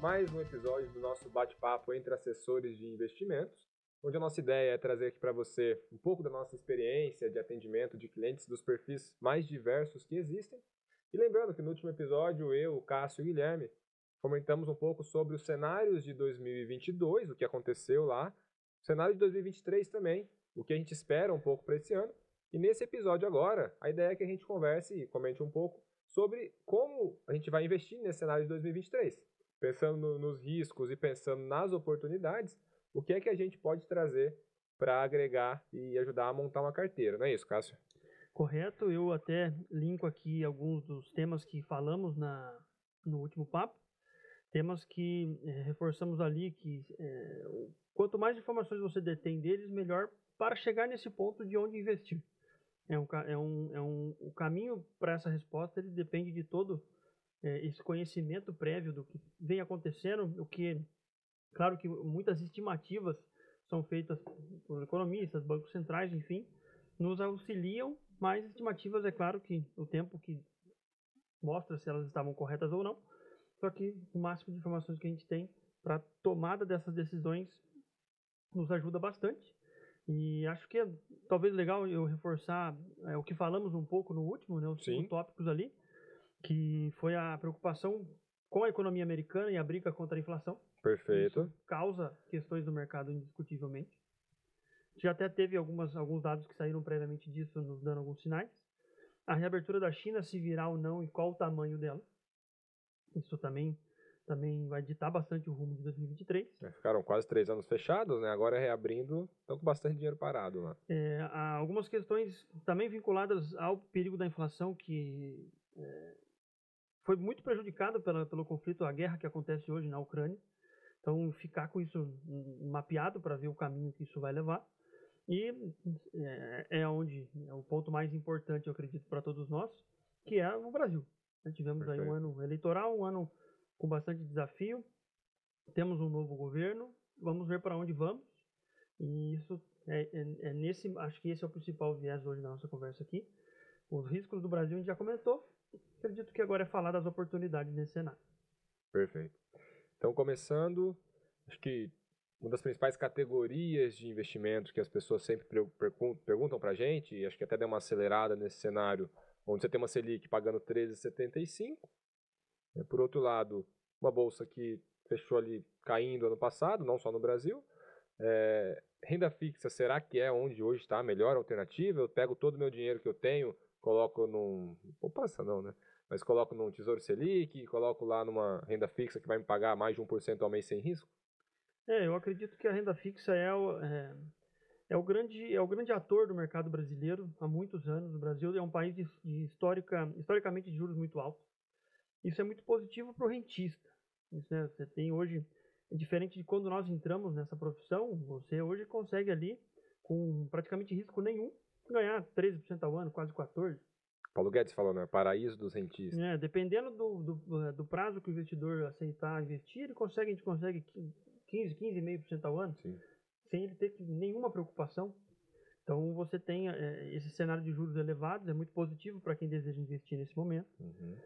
mais um episódio do nosso bate-papo entre assessores de investimentos, onde a nossa ideia é trazer aqui para você um pouco da nossa experiência de atendimento de clientes dos perfis mais diversos que existem. E lembrando que no último episódio eu, Cássio e Guilherme comentamos um pouco sobre os cenários de 2022, o que aconteceu lá, o cenário de 2023 também, o que a gente espera um pouco para esse ano. E nesse episódio agora, a ideia é que a gente converse e comente um pouco sobre como a gente vai investir nesse cenário de 2023. Pensando no, nos riscos e pensando nas oportunidades, o que é que a gente pode trazer para agregar e ajudar a montar uma carteira, não é isso, Cássio? Correto, eu até linko aqui alguns dos temas que falamos na, no último papo, temas que é, reforçamos ali que é, quanto mais informações você detém deles, melhor para chegar nesse ponto de onde investir. É um, é um, é um, o caminho para essa resposta ele depende de todo é, esse conhecimento prévio do que vem acontecendo, o que, claro que muitas estimativas são feitas por economistas, bancos centrais, enfim, nos auxiliam, mas estimativas é claro que o tempo que mostra se elas estavam corretas ou não, só que o máximo de informações que a gente tem para tomada dessas decisões nos ajuda bastante. E acho que é talvez legal eu reforçar é, o que falamos um pouco no último, né, os Sim. tópicos ali, que foi a preocupação com a economia americana e a briga contra a inflação. Perfeito. Isso causa questões do mercado indiscutivelmente. Já até teve algumas, alguns dados que saíram previamente disso, nos dando alguns sinais. A reabertura da China, se virá ou não, e qual o tamanho dela. Isso também também vai ditar bastante o rumo de 2023. É, ficaram quase três anos fechados, né? Agora reabrindo, estão com bastante dinheiro parado lá. É, há algumas questões também vinculadas ao perigo da inflação que é, foi muito prejudicado pela, pelo conflito, a guerra que acontece hoje na Ucrânia. Então, ficar com isso mapeado para ver o caminho que isso vai levar. E é, é onde é o ponto mais importante, eu acredito, para todos nós, que é o Brasil. Tivemos Perfeito. aí um ano eleitoral, um ano com bastante desafio. Temos um novo governo, vamos ver para onde vamos. E isso é, é, é, nesse, acho que esse é o principal viés hoje da nossa conversa aqui. Os riscos do Brasil a gente já comentou. Acredito que agora é falar das oportunidades nesse cenário. Perfeito. Então, começando, acho que uma das principais categorias de investimentos que as pessoas sempre perguntam para a gente, e acho que até deu uma acelerada nesse cenário, onde você tem uma Selic pagando 13,75, é, por outro lado, uma bolsa que fechou ali caindo ano passado, não só no Brasil. É, renda fixa, será que é onde hoje está a melhor alternativa? Eu pego todo o meu dinheiro que eu tenho, coloco num. Poupança não, né? Mas coloco num Tesouro Selic, coloco lá numa renda fixa que vai me pagar mais de 1% ao mês sem risco? É, eu acredito que a renda fixa é o, é, é o, grande, é o grande ator do mercado brasileiro há muitos anos. O Brasil é um país de, de histórica, historicamente de juros muito altos. Isso é muito positivo para o rentista. Isso, né, você tem hoje, diferente de quando nós entramos nessa profissão, você hoje consegue ali, com praticamente risco nenhum, ganhar 13% ao ano, quase 14%. Paulo Guedes falou, né? Paraíso dos rentistas. É, dependendo do, do, do, prazo que o investidor aceitar investir, ele consegue, a gente consegue 15, 15,5% ao ano, Sim. sem ele ter nenhuma preocupação. Então você tem é, esse cenário de juros elevados, é muito positivo para quem deseja investir nesse momento. Uhum.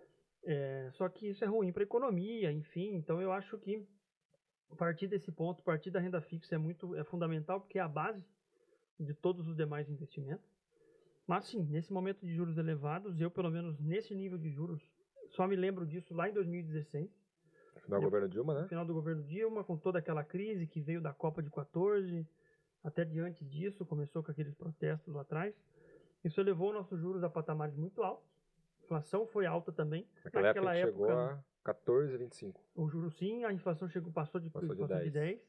É, só que isso é ruim para a economia, enfim. Então eu acho que a partir desse ponto, a partir da renda fixa é muito é fundamental porque é a base de todos os demais investimentos. Mas sim, nesse momento de juros elevados, eu pelo menos nesse nível de juros, só me lembro disso lá em 2016. Final do governo Dilma, né? Final do governo Dilma, com toda aquela crise que veio da Copa de 14, até diante disso, começou com aqueles protestos lá atrás. Isso elevou nossos juros a patamares muito altos inflação foi alta também. Naquela, Naquela época, época, chegou a 14,25. O juro sim, a inflação chegou, passou de, passou de, 10. de 10.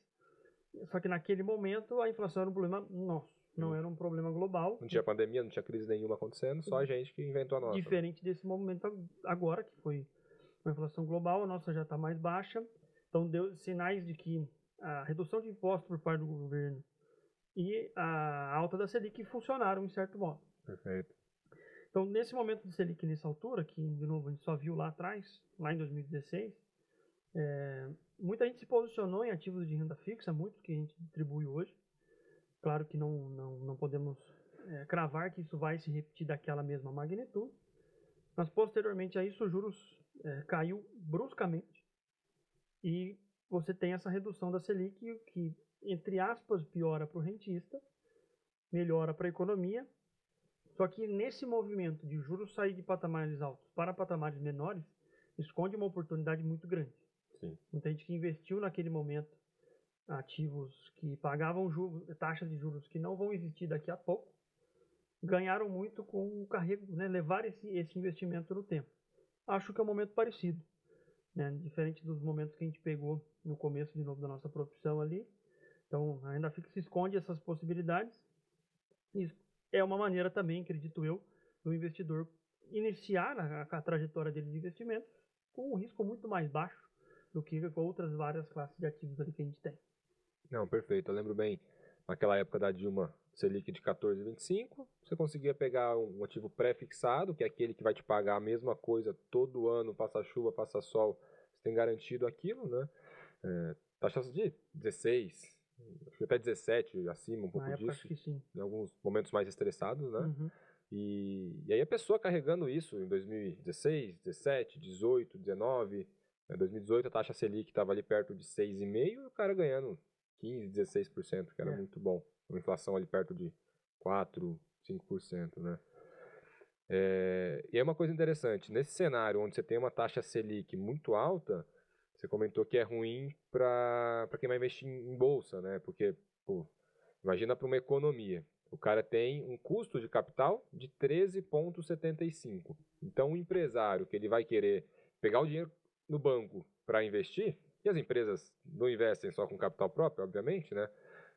Só que naquele momento a inflação era um problema nosso, não hum. era um problema global. Não tinha pandemia, não tinha crise nenhuma acontecendo, só a gente que inventou a nossa. Diferente desse momento agora, que foi uma inflação global, a nossa já está mais baixa. Então deu sinais de que a redução de impostos por parte do governo e a alta da Selic funcionaram em certo modo. Perfeito. Então, nesse momento de Selic, nessa altura, que de novo a gente só viu lá atrás, lá em 2016, é, muita gente se posicionou em ativos de renda fixa, muito que a gente distribui hoje. Claro que não, não, não podemos é, cravar que isso vai se repetir daquela mesma magnitude, mas posteriormente a isso, os juros é, caiu bruscamente E você tem essa redução da Selic que, entre aspas, piora para o rentista, melhora para a economia. Só que nesse movimento de juros sair de patamares altos para patamares menores, esconde uma oportunidade muito grande. Sim. Muita gente que investiu naquele momento ativos que pagavam juros, taxas de juros que não vão existir daqui a pouco, ganharam muito com o carrego, né, levar esse, esse investimento no tempo. Acho que é um momento parecido, né, diferente dos momentos que a gente pegou no começo de novo da nossa profissão ali. Então, ainda fica se esconde essas possibilidades. E é uma maneira também, acredito eu, do investidor iniciar a, a trajetória dele de investimentos com um risco muito mais baixo do que com outras várias classes de ativos ali que a gente tem. Não, perfeito. Eu lembro bem, naquela época da Dilma, Selic de 14,25, você conseguia pegar um ativo pré-fixado, que é aquele que vai te pagar a mesma coisa todo ano, passa chuva, passa sol, você tem garantido aquilo, né? É, taxas de 16, até 17, acima um pouco Na época, disso, acho que sim. em alguns momentos mais estressados, né? Uhum. E, e aí a pessoa carregando isso em 2016, 17, 18, 19, né, 2018 a taxa Selic estava ali perto de 6,5 e o cara ganhando 15, 16%, que era É. muito bom. Uma inflação ali perto de 4, 5%, né? É, e é uma coisa interessante, nesse cenário onde você tem uma taxa Selic muito alta, você comentou que é ruim para quem vai investir em bolsa, né? Porque, pô, imagina para uma economia. O cara tem um custo de capital de 13,75. Então, o empresário que ele vai querer pegar o dinheiro no banco para investir, e as empresas não investem só com capital próprio, obviamente, né?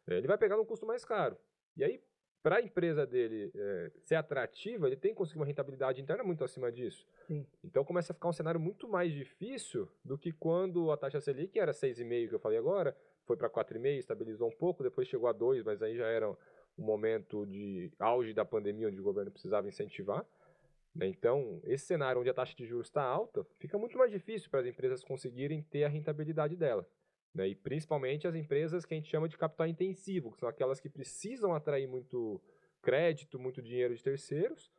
Ele vai pegar num custo mais caro. E aí, para a empresa dele eh, ser atrativa, ele tem que conseguir uma rentabilidade interna muito acima disso. Sim. Então começa a ficar um cenário muito mais difícil do que quando a taxa Selic era 6,5 que eu falei agora, foi para 4,5, estabilizou um pouco, depois chegou a 2, mas aí já era um momento de auge da pandemia onde o governo precisava incentivar. Né? Então, esse cenário onde a taxa de juros está alta, fica muito mais difícil para as empresas conseguirem ter a rentabilidade dela. né? E principalmente as empresas que a gente chama de capital intensivo, que são aquelas que precisam atrair muito crédito, muito dinheiro de terceiros,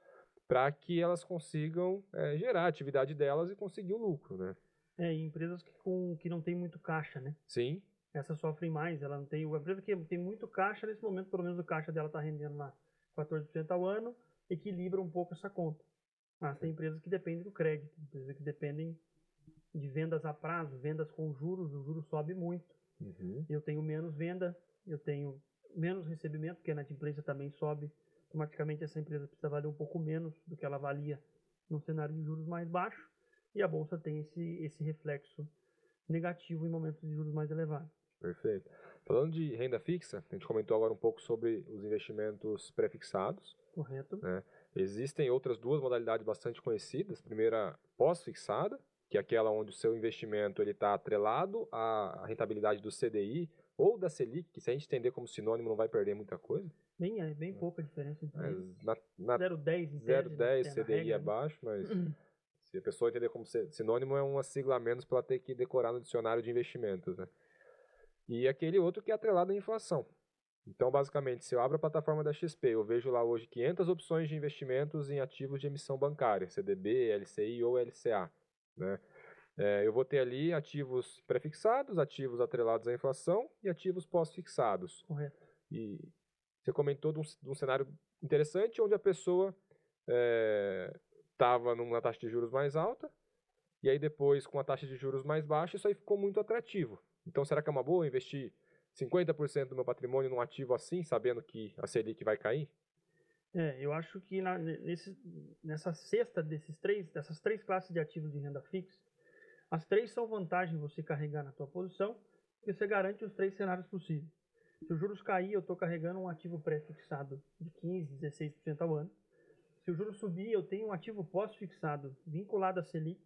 para que elas consigam eh, gerar a atividade delas e conseguir o lucro, né? É, e empresas que, com, que não tem muito caixa, né? Sim, Essas sofrem mais, ela não tem. A empresa que tem muito caixa, nesse momento, pelo menos o caixa dela está rendendo lá 14% ao ano, equilibra um pouco essa conta. Mas tem empresas que dependem do crédito, empresas que dependem de vendas a prazo, vendas com juros, o juro sobe muito. Uhum. Eu tenho menos venda, eu tenho menos recebimento, porque a inadimplência também sobe. Automaticamente essa empresa precisa valer um pouco menos do que ela valia num cenário de juros mais baixo. E a bolsa tem esse, esse reflexo negativo em momentos de juros mais elevados. Perfeito. Falando de renda fixa, a gente comentou agora um pouco sobre os investimentos prefixados. Correto? Existem outras duas modalidades bastante conhecidas. Primeira, pós-fixada, que é aquela onde o seu investimento está atrelado à rentabilidade do CDI ou da Selic, que se a gente entender como sinônimo não vai perder muita coisa. Bem, é bem pouca diferença entre Mas eles. na, na 0,10 em tese, 0,10 né, na CDI regra, é né? baixo, mas se a pessoa entender como sinônimo é uma sigla a menos para ela ter que decorar no dicionário de investimentos, né? E aquele outro que é atrelado à inflação. Então, basicamente, se eu abro a plataforma da XP, eu vejo lá hoje 500 opções de investimentos em ativos de emissão bancária, CDB, LCI ou LCA, né? É, eu vou ter ali ativos prefixados, ativos atrelados à inflação e ativos pós-fixados. Correto. E você comentou de um, de um cenário interessante onde a pessoa estava numa taxa de juros mais alta e aí depois com a taxa de juros mais baixa isso aí ficou muito atrativo. Então será que é uma boa investir 50% do meu patrimônio num ativo assim, sabendo que a Selic vai cair? É, eu acho que na- nesse, nessa cesta desses três, dessas três classes de ativos de renda fixa, as três são vantagem você carregar na tua posição, porque você garante os três cenários possíveis. Se os juros cair, eu estou carregando um ativo pré-fixado de 15%, 16% ao ano. Se o juro subir, eu tenho um ativo pós-fixado vinculado à Selic,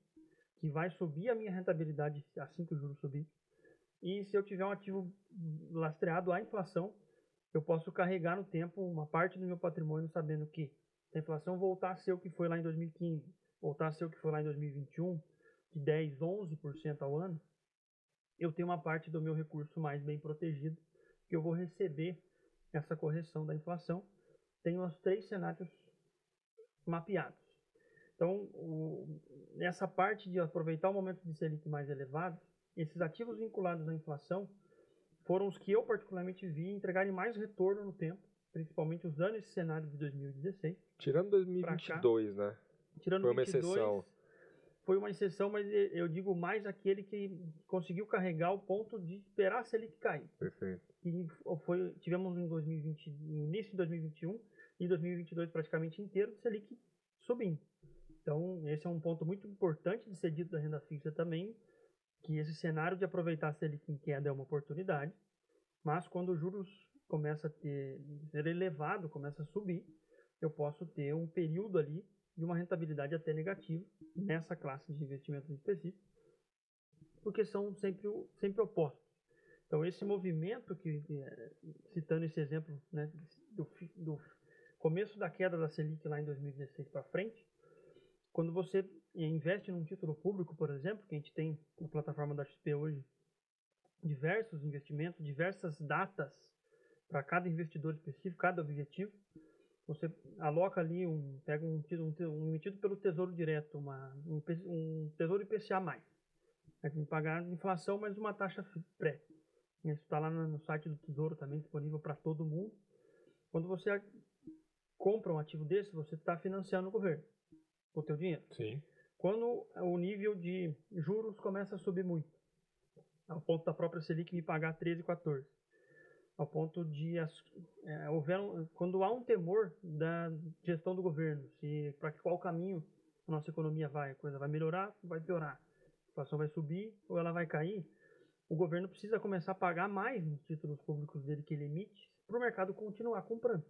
que vai subir a minha rentabilidade assim que o juro subir. E se eu tiver um ativo lastreado à inflação, eu posso carregar no tempo uma parte do meu patrimônio sabendo que se a inflação voltar a ser o que foi lá em 2015, voltar a ser o que foi lá em 2021, de 10, 11% ao ano, eu tenho uma parte do meu recurso mais bem protegido, que eu vou receber essa correção da inflação. Tenho os três cenários mapeados. Então, o- nessa parte de aproveitar o momento de Selic mais elevado, esses ativos vinculados à inflação foram os que eu particularmente vi entregarem mais retorno no tempo, principalmente usando esse cenário de 2016. Tirando 2022, né? Tirando Foi uma 22, exceção. Foi uma exceção, mas eu digo mais aquele que conseguiu carregar o ponto de esperar a Selic cair. Perfeito. E foi, tivemos em 2020, no início de 2021 e 2022 praticamente inteiro, Selic subindo. Então, esse é um ponto muito importante de ser dito da renda fixa também, que esse cenário de aproveitar a Selic em queda é uma oportunidade, mas quando os juros começa a ter, ser elevado, começa a subir, eu posso ter um período ali de uma rentabilidade até negativa nessa classe de investimento específico, porque são sempre, sempre opostos. Então, esse movimento, que é, citando esse exemplo né, do, do começo da queda da Selic lá em 2016 para frente, quando você investe num título público, por exemplo, que a gente tem na plataforma da XP hoje, diversos investimentos, diversas datas para cada investidor específico, cada objetivo, você aloca ali um, pega um, um, um emitido pelo Tesouro Direto, uma, um, um Tesouro IPCA+. Vai que pagar inflação, mas uma taxa pré. Isso está lá no site do Tesouro também, disponível para todo mundo. Quando você compra um ativo desse, você está financiando o governo o teu dinheiro. Sim. Quando o nível de juros começa a subir muito, ao ponto da própria Selic me pagar 13, 14, ao ponto de é, houver, quando há um temor da gestão do governo, se para qual caminho a nossa economia vai, a coisa vai melhorar, vai piorar, a inflação vai subir ou ela vai cair, o governo precisa começar a pagar mais nos títulos públicos dele que ele emite para o mercado continuar comprando.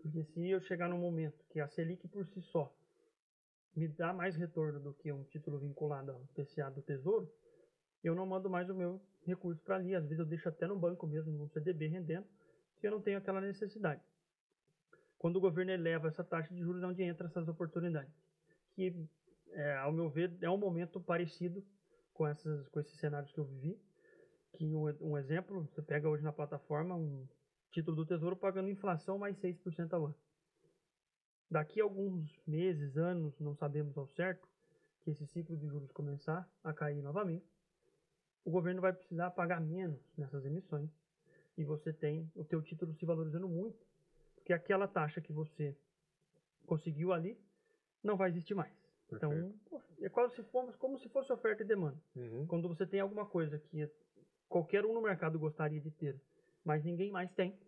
Porque se eu chegar num momento que a Selic por si só me dá mais retorno do que um título vinculado ao PCA do Tesouro, eu não mando mais o meu recurso para ali. Às vezes eu deixo até no banco mesmo, no CDB rendendo, se eu não tenho aquela necessidade. Quando o governo eleva essa taxa de juros, é onde entra essas oportunidades. Que, é, ao meu ver, é um momento parecido com, essas, com esses cenários que eu vivi. Que um, um exemplo, você pega hoje na plataforma um título do Tesouro pagando inflação mais 6% ao ano daqui a alguns meses, anos, não sabemos ao certo, que esse ciclo de juros começar a cair novamente, o governo vai precisar pagar menos nessas emissões e você tem o teu título se valorizando muito, porque aquela taxa que você conseguiu ali não vai existir mais. Então, Perfeito. Então, é quase se fosse, como se fosse oferta e demanda. Uhum. Quando você tem alguma coisa que qualquer um no mercado gostaria de ter, mas ninguém mais tem,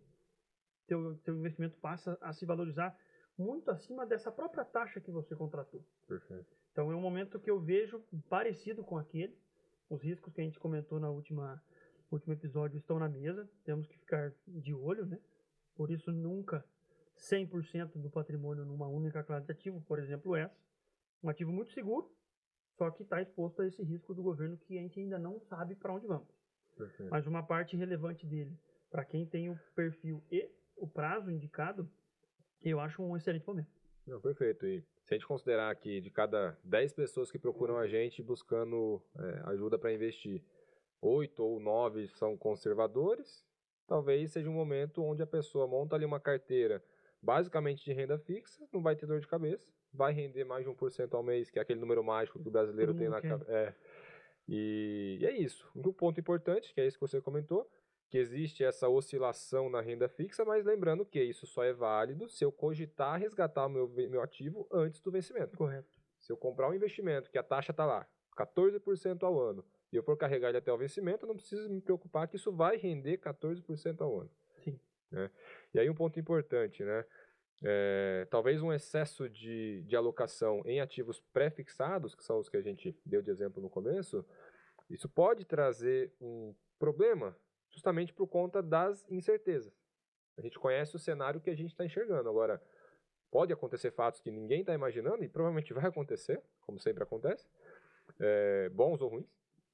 teu, teu investimento passa a se valorizar muito acima dessa própria taxa que você contratou. Perfeito. Então é um momento que eu vejo parecido com aquele. Os riscos que a gente comentou na última último episódio estão na mesa. Temos que ficar de olho, né? Por isso nunca 100% do patrimônio numa única classe de ativo, por exemplo, essa. Um ativo muito seguro, só que está exposto a esse risco do governo que a gente ainda não sabe para onde vamos. Perfeito. Mas uma parte relevante dele, para quem tem o perfil e o prazo indicado, eu acho um excelente momento. Não, perfeito. E se a gente considerar que de cada 10 pessoas que procuram a gente buscando é, ajuda para investir, 8 ou 9 são conservadores, talvez seja um momento onde a pessoa monta ali uma carteira basicamente de renda fixa, não vai ter dor de cabeça, vai render mais de 1% ao mês, que é aquele número mágico que o brasileiro tem na cabeça. É. E, e é isso. Um ponto importante, que é isso que você comentou, que existe essa oscilação na renda fixa, mas lembrando que isso só é válido se eu cogitar resgatar o meu, meu ativo antes do vencimento. Correto. Se eu comprar um investimento que a taxa está lá, 14% ao ano, e eu for carregar ele até o vencimento, eu não preciso me preocupar que isso vai render 14% ao ano. Sim. Né? E aí um ponto importante, né? É, talvez um excesso de, de alocação em ativos pré-fixados, que são os que a gente deu de exemplo no começo, isso pode trazer um problema justamente por conta das incertezas. A gente conhece o cenário que a gente está enxergando. Agora, pode acontecer fatos que ninguém está imaginando, e provavelmente vai acontecer, como sempre acontece, é, bons ou ruins,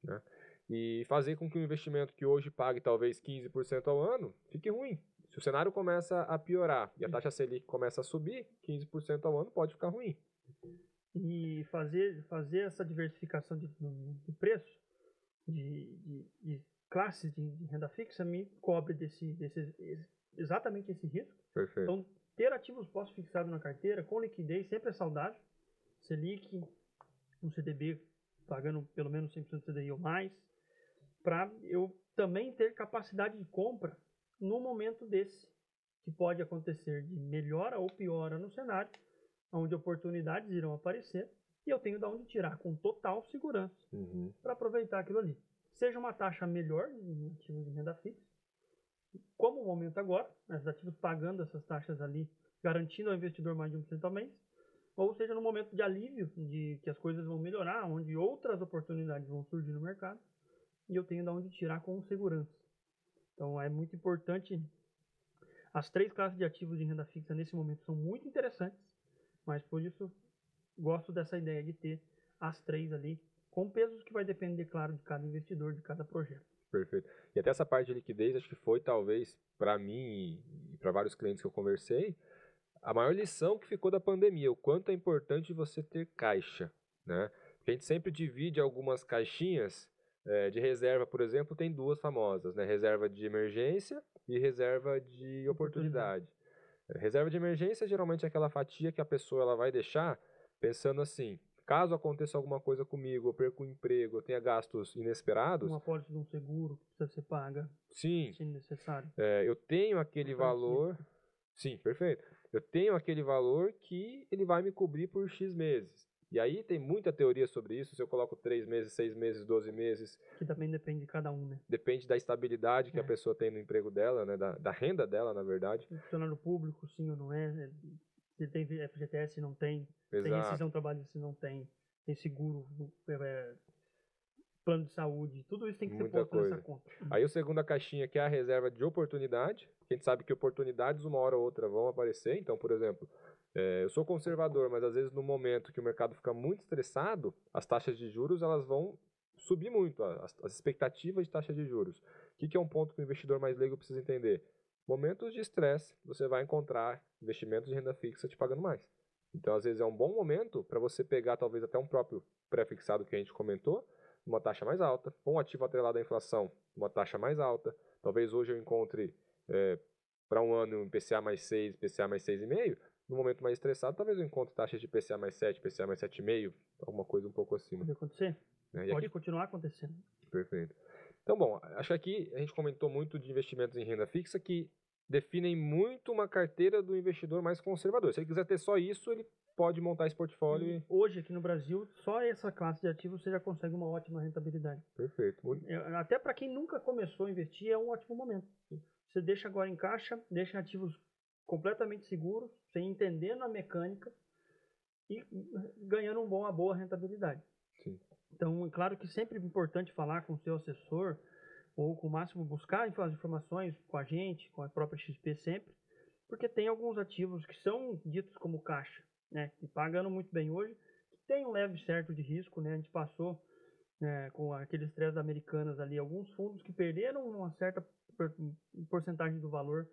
né? e fazer com que o investimento que hoje pague talvez 15% ao ano fique ruim. Se o cenário começa a piorar e a taxa Selic começa a subir, 15% ao ano pode ficar ruim. E fazer, fazer essa diversificação de, de preço, de, de, de classes de, de, renda fixa me cobre desse, desse, exatamente esse risco. Perfeito. Então, ter ativos pós-fixados na carteira com liquidez sempre é saudável. Selic, um CDB pagando pelo menos 100% do CDI ou mais, para eu também ter capacidade de compra no momento desse, que pode acontecer de melhora ou piora no cenário, onde oportunidades irão aparecer, e eu tenho de onde tirar com total segurança Uhum. para aproveitar aquilo ali. Seja uma taxa melhor em ativos de renda fixa, como o momento agora, né, os ativos pagando essas taxas ali, garantindo ao investidor mais de 1% ao mês, ou seja, no momento de alívio, de que as coisas vão melhorar, onde outras oportunidades vão surgir no mercado, e eu tenho de onde tirar com segurança. Então é muito importante. As três classes de ativos de renda fixa nesse momento são muito interessantes, mas por isso gosto dessa ideia de ter as três ali, com pesos que vai depender, claro, de cada investidor, de cada projeto. Perfeito. E até essa parte de liquidez, acho que foi talvez para mim e para vários clientes que eu conversei, a maior lição que ficou da pandemia, o quanto é importante você ter caixa, né? Porque a gente sempre divide algumas caixinhas eh, de reserva, por exemplo, tem duas famosas, né? Reserva de emergência e reserva de oportunidade. Reserva de emergência geralmente é aquela fatia que a pessoa ela vai deixar pensando assim, caso aconteça alguma coisa comigo, eu perco o emprego, eu tenha gastos inesperados, Uma apólice de um seguro que precisa ser paga, sim, se necessário. é, eu tenho aquele Garantia. valor. Sim, perfeito. Eu tenho aquele valor que ele vai me cobrir por X meses. E aí tem muita teoria sobre isso. Se eu coloco 3 meses, 6 meses, 12 meses, Que também depende de cada um, né? depende da estabilidade que É. a pessoa tem no emprego dela, né? Da, da renda dela, na verdade. Funcionário público, sim ou não é? Se tem FGTS, não tem. Tem Exato. rescisão trabalhista, não tem. Tem seguro, é, plano de saúde. Tudo isso tem que ser Muita posto nessa coisa. conta. Aí o segunda caixinha que é a reserva de oportunidade. que A gente sabe que oportunidades uma hora ou outra vão aparecer. Então, por exemplo, eh, eu sou conservador, mas às vezes no momento que o mercado fica muito estressado, as taxas de juros elas vão subir muito, as, as expectativas de taxa de juros. O que, que é um ponto que o investidor mais leigo precisa entender? Momentos de estresse, você vai encontrar investimentos de renda fixa te pagando mais. Então, às vezes, é um bom momento para você pegar talvez até um próprio pré-fixado que a gente comentou, uma taxa mais alta, ou um ativo atrelado à inflação, uma taxa mais alta. Talvez hoje eu encontre para um ano um IPCA mais 6, IPCA mais 6,5. No momento mais estressado, talvez eu encontre taxas de IPCA mais 7, IPCA mais 7,5, alguma coisa um pouco acima. Pode acontecer? E Pode aqui- continuar acontecendo. Perfeito. Então, bom, acho que aqui a gente comentou muito de investimentos em renda fixa que definem muito uma carteira do investidor mais conservador. Se ele quiser ter só isso, ele pode montar esse portfólio e... Hoje, aqui no Brasil, só essa classe de ativos você já consegue uma ótima rentabilidade. Perfeito. Muito- É, Até para quem nunca começou a investir, é um ótimo momento. Você deixa agora em caixa, deixa ativos completamente seguros, sem entendendo a mecânica e ganhando um uma boa rentabilidade. Então, é claro que sempre é importante falar com o seu assessor ou com o máximo buscar as informações com a gente, com a própria XP sempre, porque tem alguns ativos que são ditos como caixa, né, que pagando muito bem hoje, que tem um leve certo de risco, né, a gente passou né, com aqueles três americanas ali, alguns fundos que perderam uma certa por- porcentagem do valor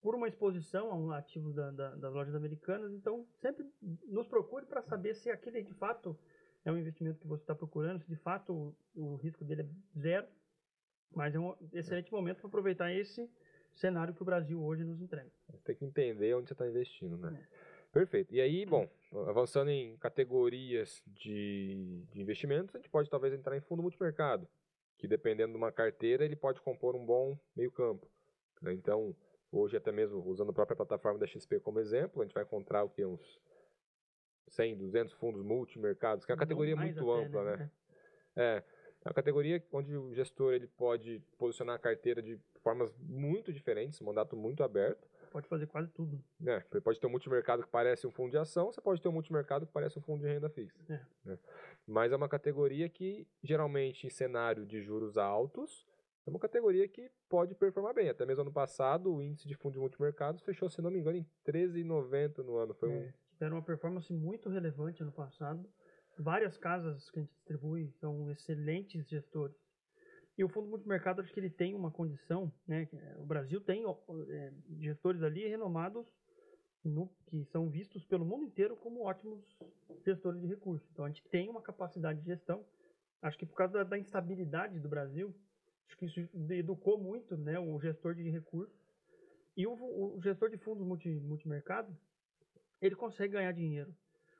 por uma exposição a um ativo da, da- das lojas americanas. Então, sempre nos procure para saber se aquele de fato é um investimento que você está procurando, se de fato o, o risco dele é zero. Mas é um excelente momento para aproveitar esse cenário que o Brasil hoje nos entrega. Tem que entender onde você está investindo, né? Perfeito. E aí, bom, avançando em categorias de, de investimentos, a gente pode talvez entrar em fundo multimercado, que dependendo de uma carteira, ele pode compor um bom meio campo. né? Então, hoje até mesmo usando a própria plataforma da XP como exemplo, a gente vai encontrar o que? Uns 100, 200 fundos multimercados, que é uma Não categoria mais muito ampla, né? É, é uma categoria onde o gestor ele pode posicionar a carteira de formas muito diferentes, um mandato muito aberto. Pode fazer quase tudo. né? Você pode ter um multimercado que parece um fundo de ação, você pode ter um multimercado que parece um fundo de renda fixa. É. né? Mas é uma categoria que, geralmente, em cenário de juros altos, é uma categoria que pode performar bem. Até mesmo ano passado, o índice de fundo de multimercados fechou, se não me engano, em 13,90 no ano. Foi um É, tiveram uma performance muito relevante ano passado. Várias casas que a gente distribui são excelentes gestores. E o fundo multimercado, acho que ele tem uma condição, né? é, O Brasil tem é, gestores ali renomados no- que são vistos pelo mundo inteiro como ótimos gestores de recursos. Então a gente tem uma capacidade de gestão. Acho que por causa da, da instabilidade do Brasil, acho que isso educou muito, né? O gestor de recursos e o, o gestor de fundos multi, multimercado ele consegue ganhar dinheiro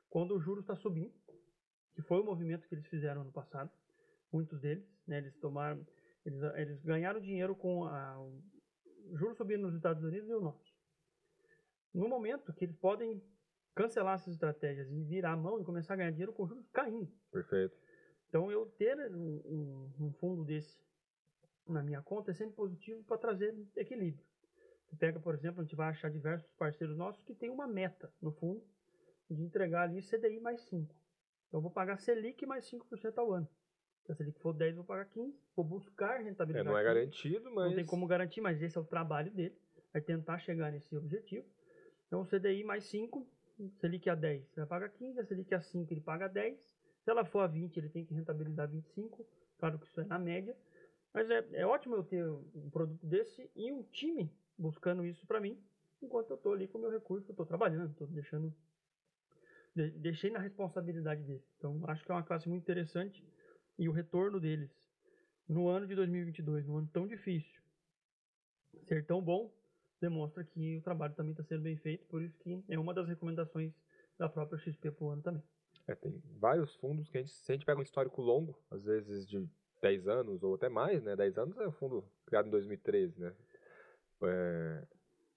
quando o juro está subindo, que foi o movimento que eles fizeram ano passado, muitos deles, né, eles tomaram, Eles, eles ganharam dinheiro com a, o juros subindo nos Estados Unidos e o nosso. No momento que eles podem cancelar essas estratégias e virar a mão e começar a ganhar dinheiro com juros caindo. Perfeito. Então, eu ter um, um, um fundo desse na minha conta é sempre positivo para trazer equilíbrio. Você pega, por exemplo, a gente vai achar diversos parceiros nossos que tem uma meta no fundo de entregar ali CDI mais 5. Então, eu vou pagar Selic mais 5% ao ano. Se a Selic for 10, eu vou pagar 15. Vou buscar É, rentabilidade. não é garantido, mas. Não tem como garantir, mas esse é o trabalho dele. Vai tentar chegar nesse objetivo. Então, CDI mais 5, Selic a 10, você vai pagar 15. A Selic a 5, ele paga 10. Se ela for a 20, ele tem que rentabilizar 25. Claro que isso é na média. Mas é, é ótimo eu ter um produto desse e um time buscando isso para mim, enquanto eu estou ali com o meu recurso, estou trabalhando, estou deixando. de- deixei na responsabilidade dele. Então, acho que é uma classe muito interessante e o retorno deles no ano de 2022, num ano tão difícil, ser tão bom, demonstra que o trabalho também está sendo bem feito, por isso que é uma das recomendações da própria XP para o ano também. É, tem vários fundos que a gente, se a gente pega um histórico longo, às vezes de 10 anos ou até mais, né? 10 anos é um fundo criado em 2013, né? É,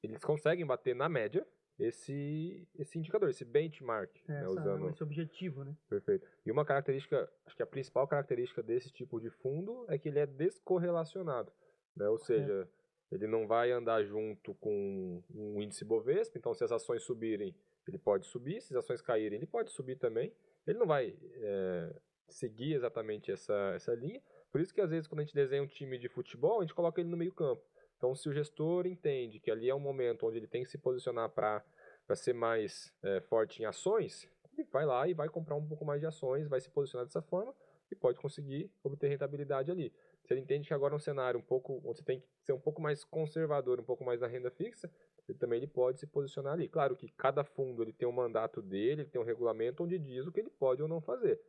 eles conseguem bater na média esse, esse indicador, esse benchmark, né? Essa, Usando Esse objetivo, né? Perfeito. E uma característica, acho que a principal característica desse tipo de fundo é que ele é descorrelacionado, né? Ou seja, ele não vai andar junto com um índice Bovespa, então se as ações subirem, ele pode subir, se as ações caírem, ele pode subir também. Ele não vai é, seguir exatamente essa, essa linha. Por isso que às vezes quando a gente desenha um time de futebol, a gente coloca ele no meio campo. Então se o gestor entende que ali é um momento onde ele tem que se posicionar para ser mais é, forte em ações, ele vai lá e vai comprar um pouco mais de ações, vai se posicionar dessa forma e pode conseguir obter rentabilidade ali. Se ele entende que agora é um cenário um pouco onde você tem que ser um pouco mais conservador, um pouco mais na renda fixa, ele também ele pode se posicionar ali. Claro que cada fundo ele tem um mandato dele, ele tem um regulamento onde diz o que ele pode ou não fazer.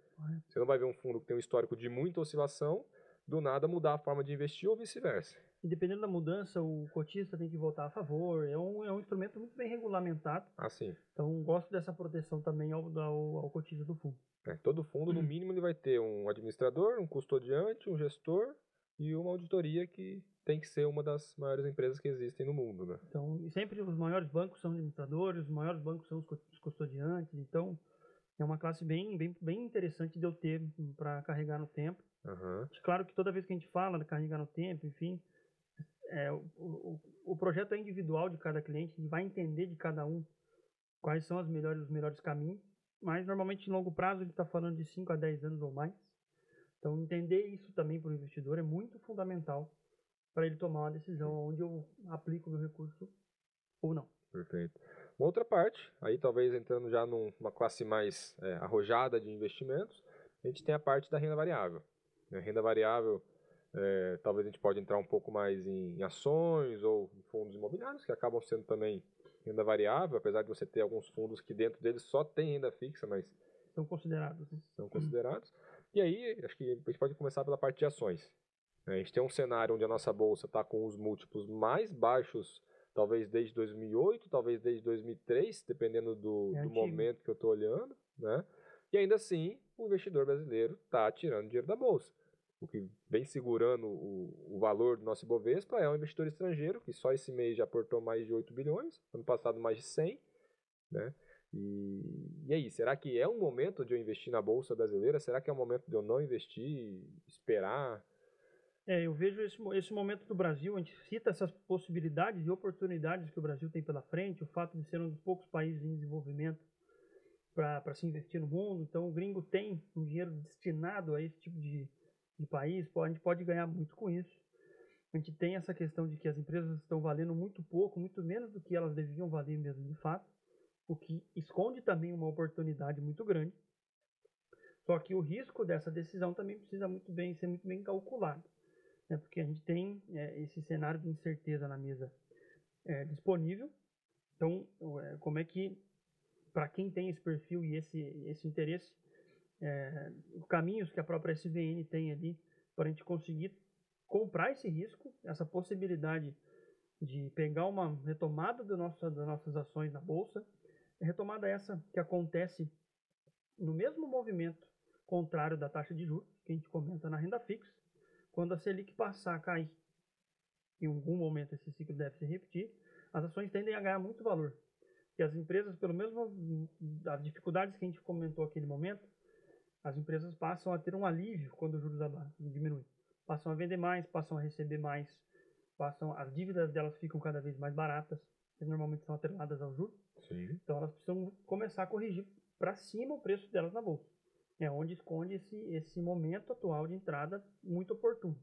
Você não vai ver um fundo que tem um histórico de muita oscilação, do nada mudar a forma de investir ou vice-versa. E dependendo da mudança, o cotista tem que votar a favor. É um, é um instrumento muito bem regulamentado. Assim, Então, gosto dessa proteção também ao, ao, ao cotista do fundo. né? todo fundo, no mínimo, ele vai ter um administrador, um custodiante, um gestor e uma auditoria que tem que ser uma das maiores empresas que existem no mundo, né? Então, e sempre os maiores bancos são administradores, os maiores bancos são os cu- os custodiantes. Então, é uma classe bem, bem, bem interessante de eu ter para carregar no tempo. Aham. Claro que toda vez que a gente fala de carregar no tempo, enfim, é, o, o, projeto é individual de cada cliente, a gente vai entender de cada um quais são as melhores, os melhores caminhos, mas normalmente em longo prazo ele está falando de 5 a 10 anos ou mais. Então entender isso também para o investidor é muito fundamental para ele tomar uma decisão onde eu aplico meu recurso ou não. Perfeito. Uma outra parte, aí talvez entrando já num- numa classe mais é, arrojada de investimentos, a gente tem a parte da renda variável. né? Renda variável, é, talvez a gente pode entrar um pouco mais em, em ações ou em fundos imobiliários, que acabam sendo também renda variável, apesar de você ter alguns fundos que dentro deles só tem renda fixa, mas São considerados. né? são considerados. E aí, acho que a gente pode começar pela parte de ações. né? A gente tem um cenário onde a nossa bolsa está com os múltiplos mais baixos, talvez desde 2008, talvez desde 2003, dependendo do, É do momento que eu estou olhando, né? E ainda assim, o investidor brasileiro está tirando dinheiro da bolsa. O que vem segurando o, o valor do nosso Ibovespa é um investidor estrangeiro, que só esse mês já aportou mais de 8 bilhões, ano passado mais de 100, né? E, e aí, será que é um momento de eu investir na Bolsa Brasileira? Será que é um momento de eu não investir, esperar? É, eu vejo esse, esse momento do Brasil, a gente cita essas possibilidades e oportunidades que o Brasil tem pela frente, o fato de ser um dos poucos países em desenvolvimento para se investir no mundo. Então, o gringo tem um dinheiro destinado a esse tipo de, de país, a gente pode ganhar muito com isso. A gente tem essa questão de que as empresas estão valendo muito pouco, muito menos do que elas deviam valer mesmo de fato, o que esconde também uma oportunidade muito grande. Só que o risco dessa decisão também precisa muito bem ser muito bem calculado né, porque a gente tem é, esse cenário de incerteza na mesa é, disponível. Então, é, como é que, para quem tem esse perfil e esse, esse interesse, é, os caminhos que a própria SVN tem ali para a gente conseguir comprar esse risco, essa possibilidade de pegar uma retomada do nosso, das nossas ações na bolsa, retomada essa que acontece no mesmo movimento contrário da taxa de juros que a gente comenta na renda fixa, quando a Selic passar a cair, em algum momento esse ciclo deve se repetir, as ações tendem a ganhar muito valor. E as empresas, pelo menos as dificuldades que a gente comentou aquele momento, as empresas passam a ter um alívio quando os juros diminuem. Passam a vender mais, passam a receber mais, passam as dívidas delas ficam cada vez mais baratas, que normalmente são atreladas ao juros. Sim. Então elas precisam começar a corrigir para cima o preço delas na bolsa. É onde esconde esse, esse momento atual de entrada muito oportuno.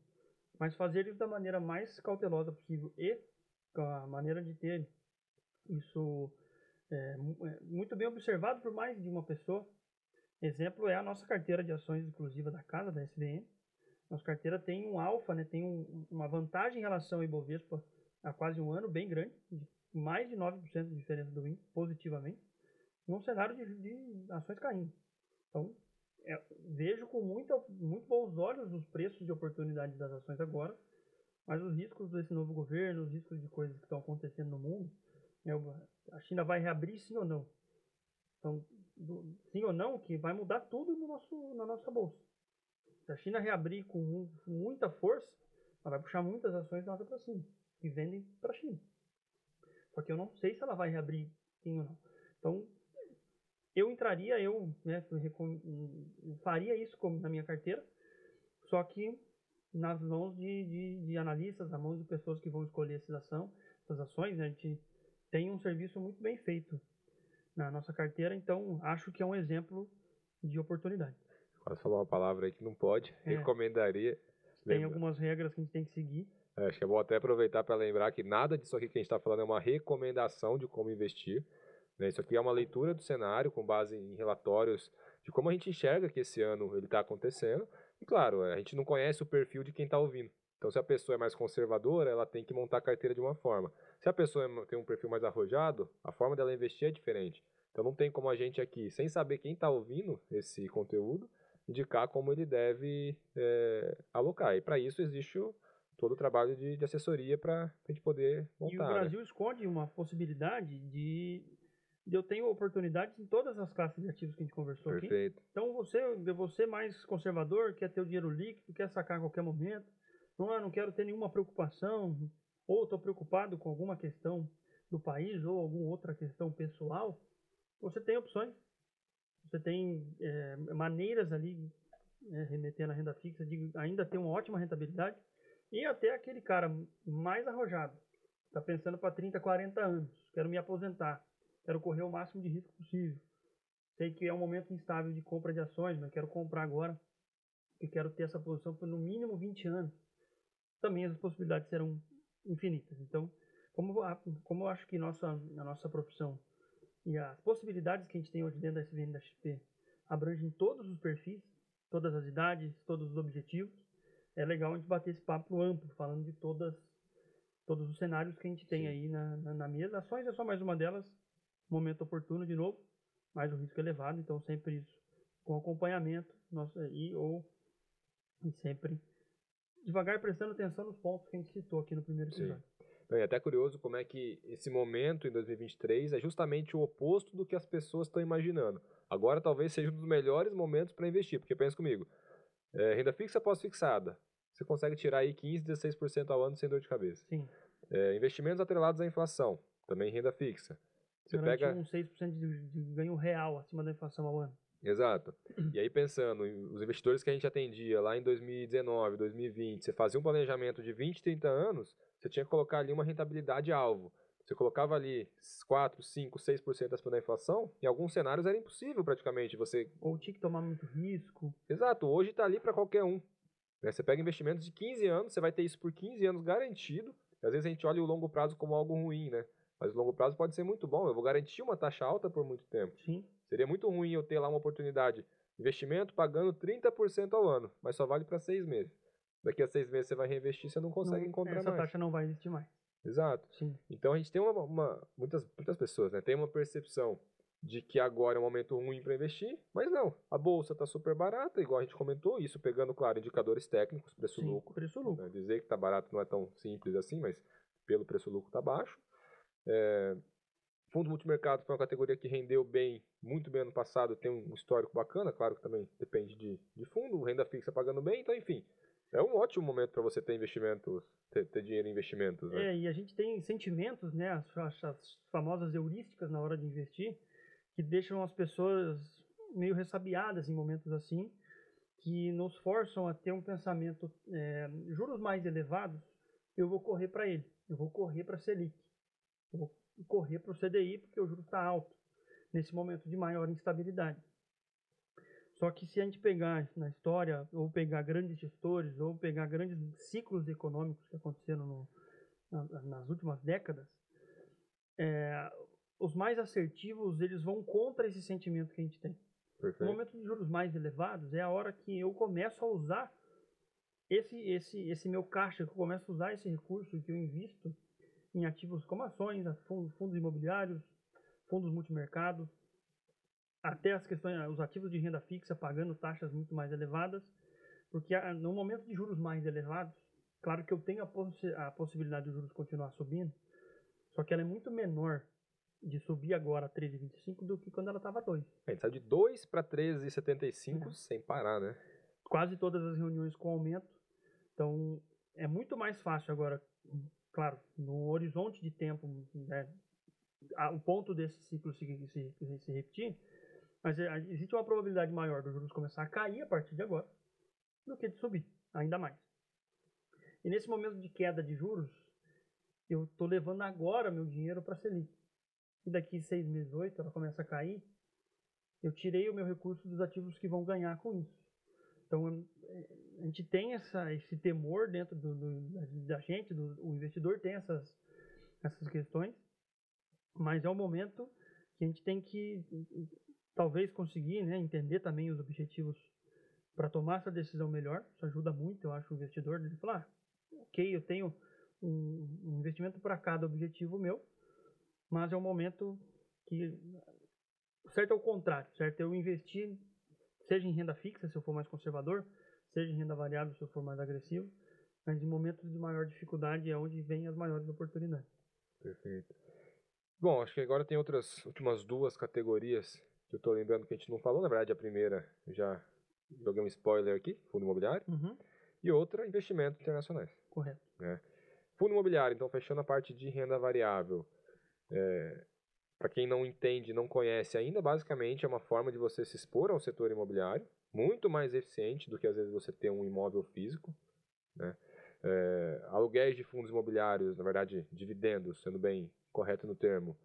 Mas fazer isso da maneira mais cautelosa possível e com a maneira de ter isso é, é, muito bem observado por mais de uma pessoa. Exemplo é a nossa carteira de ações exclusiva da casa, da SBM. Nossa carteira tem um alfa, né, tem um, uma vantagem em relação ao Ibovespa há quase um ano, bem grande, de mais de 9% de diferença do índice, positivamente, num cenário de, de ações caindo. Então, é, vejo com muito, muito bons olhos os preços de oportunidade das ações agora, mas os riscos desse novo governo, os riscos de coisas que estão acontecendo no mundo, é, a China vai reabrir sim ou não? Então, do, sim ou não, que vai mudar tudo no nosso, na nossa bolsa. Se a China reabrir com muita força, ela vai puxar muitas ações nossas para cima, que vendem para a China. Só que eu não sei se ela vai reabrir sim ou não. Então, eu entraria, eu, né, faria isso como na minha carteira, só que nas mãos de, de, de analistas, nas mãos de pessoas que vão escolher essa ação, essas ações, né, a gente tem um serviço muito bem feito na nossa carteira, então acho que é um exemplo de oportunidade. Quase falou uma palavra aí que não pode, é. recomendaria. Tem lembra... algumas regras que a gente tem que seguir. É, acho que é bom até aproveitar para lembrar que nada disso aqui que a gente está falando é uma recomendação de como investir. Né? Isso aqui é uma leitura do cenário com base em relatórios de como a gente enxerga que esse ano ele está acontecendo. E claro, a gente não conhece o perfil de quem está ouvindo. Então, se a pessoa é mais conservadora, ela tem que montar a carteira de uma forma. Se a pessoa é tem um perfil mais arrojado, a forma dela investir é diferente. Então, não tem como a gente aqui, sem saber quem está ouvindo esse conteúdo, indicar como ele deve é, alocar. E para isso existe o, todo o trabalho de, de assessoria para a gente poder montar. E o né? Brasil né? esconde uma possibilidade de eu tenho oportunidades em todas as classes de ativos que a gente conversou Perfeito. aqui. Então você, você mais conservador, quer ter o dinheiro líquido, quer sacar a qualquer momento, eu não quero ter nenhuma preocupação, ou estou preocupado com alguma questão do país ou alguma outra questão pessoal, você tem opções. Você tem é, maneiras ali, é, remetendo à renda fixa, de ainda ter uma ótima rentabilidade. E até aquele cara mais arrojado, está pensando para 30, 40 anos, quero me aposentar quero correr o máximo de risco possível. Sei que é um momento instável de compra de ações, mas quero comprar agora e quero ter essa posição por no mínimo 20 anos. Também as possibilidades serão infinitas. Então, como, como eu acho que nossa, a nossa profissão e as possibilidades que a gente tem hoje dentro da SVN da XP abrangem todos os perfis, todas as idades, todos os objetivos, é legal a gente bater esse papo amplo, falando de todas, todos os cenários que a gente tem Sim. aí na, na, na mesa. Ações é só mais uma delas, momento oportuno de novo, mas o risco é elevado, então sempre isso com acompanhamento nossa, e ou e sempre devagar prestando atenção nos pontos que a gente citou aqui no primeiro episódio. É até curioso como é que esse momento em 2023 é justamente o oposto do que as pessoas estão imaginando. Agora talvez seja um dos melhores momentos para investir, porque pensa comigo, é, renda fixa pós-fixada, você consegue tirar aí 15, 16% ao ano sem dor de cabeça. Sim. É, investimentos atrelados à inflação, também renda fixa. Você Durante pega um 6% de, de ganho real acima da inflação ao ano. Exato. E aí pensando, os investidores que a gente atendia lá em 2019, 2020, você fazia um planejamento de 20, 30 anos, você tinha que colocar ali uma rentabilidade alvo. Você colocava ali 4, 5, 6% acima da inflação, em alguns cenários era impossível praticamente você... Ou tinha que tomar muito risco. Exato, hoje está ali para qualquer um. Né? Você pega investimentos de 15 anos, você vai ter isso por 15 anos garantido. Às vezes a gente olha o longo prazo como algo ruim, né? Mas o longo prazo pode ser muito bom. Eu vou garantir uma taxa alta por muito tempo. Sim. Seria muito ruim eu ter lá uma oportunidade. Investimento pagando 30% ao ano, mas só vale para seis meses. Daqui a seis meses você vai reinvestir, você não consegue não, encontrar essa mais. taxa não vai existir mais. Exato. Sim. Então a gente tem uma, uma, muitas, muitas pessoas, né? Tem uma percepção de que agora é um momento ruim para investir, mas não. A bolsa está super barata, igual a gente comentou, isso pegando, claro, indicadores técnicos, preço-lucro. Preço-lucro. Né? Dizer que está barato não é tão simples assim, mas pelo preço-lucro está baixo. É, fundo multimercado foi uma categoria que rendeu bem, muito bem ano passado, tem um histórico bacana, claro que também depende de, de fundo, renda fixa pagando bem, então enfim, É um ótimo momento para você ter investimentos, ter, ter, dinheiro em investimentos. Né? É, e a gente tem sentimentos, né, as, as famosas heurísticas na hora de investir, que deixam as pessoas meio ressabiadas em momentos assim, que nos forçam a ter um pensamento, é, juros mais elevados, eu vou correr para ele, eu vou correr para Selic, eu vou correr para o CDI porque o juro está alto, nesse momento de maior instabilidade. Só que se a gente pegar na história, ou pegar grandes gestores, ou pegar grandes ciclos econômicos que aconteceram no, na, nas últimas décadas, é, os mais assertivos, eles vão contra esse sentimento que a gente tem. Perfeito. No momento de juros mais elevados, é a hora que eu começo a usar esse, esse, esse meu caixa, que eu começo a usar esse recurso que eu invisto em ativos como ações, fundos, imobiliários, fundos multimercado, até as questões, os ativos de renda fixa pagando taxas muito mais elevadas, porque no momento de juros mais elevados, claro que eu tenho a, poss a possibilidade de juros continuar subindo, só que ela é muito menor de subir agora a 13,25 do que quando ela estava 2. A gente saiu de 2 para 13,75 é. sem parar, né? Quase todas as reuniões com aumento. Então, é muito mais fácil agora, claro, no horizonte de tempo, né, o ponto desse ciclo se, se, se, repetir, mas é, existe uma probabilidade maior dos juros começar a cair a partir de agora do que de subir, ainda mais. E nesse momento de queda de juros, eu estou levando agora meu dinheiro para a Selic e daqui seis meses, oito, ela começa a cair, eu tirei o meu recurso dos ativos que vão ganhar com isso. Então, a gente tem essa, esse temor dentro do, do, da gente, do, o investidor tem essas, essas questões, mas é um momento que a gente tem que talvez conseguir né, entender também os objetivos para tomar essa decisão melhor. Isso ajuda muito, eu acho, o investidor. Ele falar, ah, ok, eu tenho um, um investimento para cada objetivo meu, mas é um momento que certo é o contrário, certo? Eu investir seja em renda fixa se eu for mais conservador, seja em renda variável se eu for mais agressivo, mas em momentos de maior dificuldade é onde vem as maiores oportunidades. Perfeito. Bom, acho que agora tem outras últimas duas categorias que eu estou lembrando que a gente não falou, na verdade a primeira já joguei um spoiler aqui, fundo imobiliário, uhum. e outra investimentos internacionais. Correto. Né? Fundo imobiliário, então fechando a parte de renda variável, é, para quem não entende, não conhece ainda, basicamente é uma forma de você se expor ao setor imobiliário, muito mais eficiente do que às vezes você ter um imóvel físico. Né? É, aluguéis de fundos imobiliários, na verdade, dividendos, sendo bem correto no termo,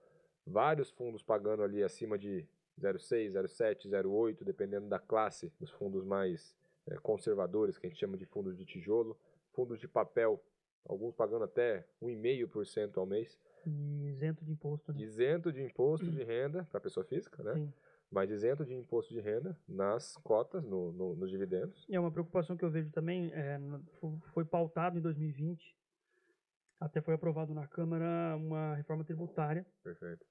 vários fundos pagando ali acima de 0,6, 0,7, 0,8, dependendo da classe, dos fundos mais é, conservadores, que a gente chama de fundos de tijolo, fundos de papel, alguns pagando até 1,5% ao mês. Isento de imposto, né? Isento de imposto de renda para pessoa física, né? Sim. Mas isento de imposto de renda nas cotas, no, no, nos dividendos. E é uma preocupação que eu vejo também, é, foi pautado em 2020, até foi aprovado na Câmara uma reforma tributária. Perfeito.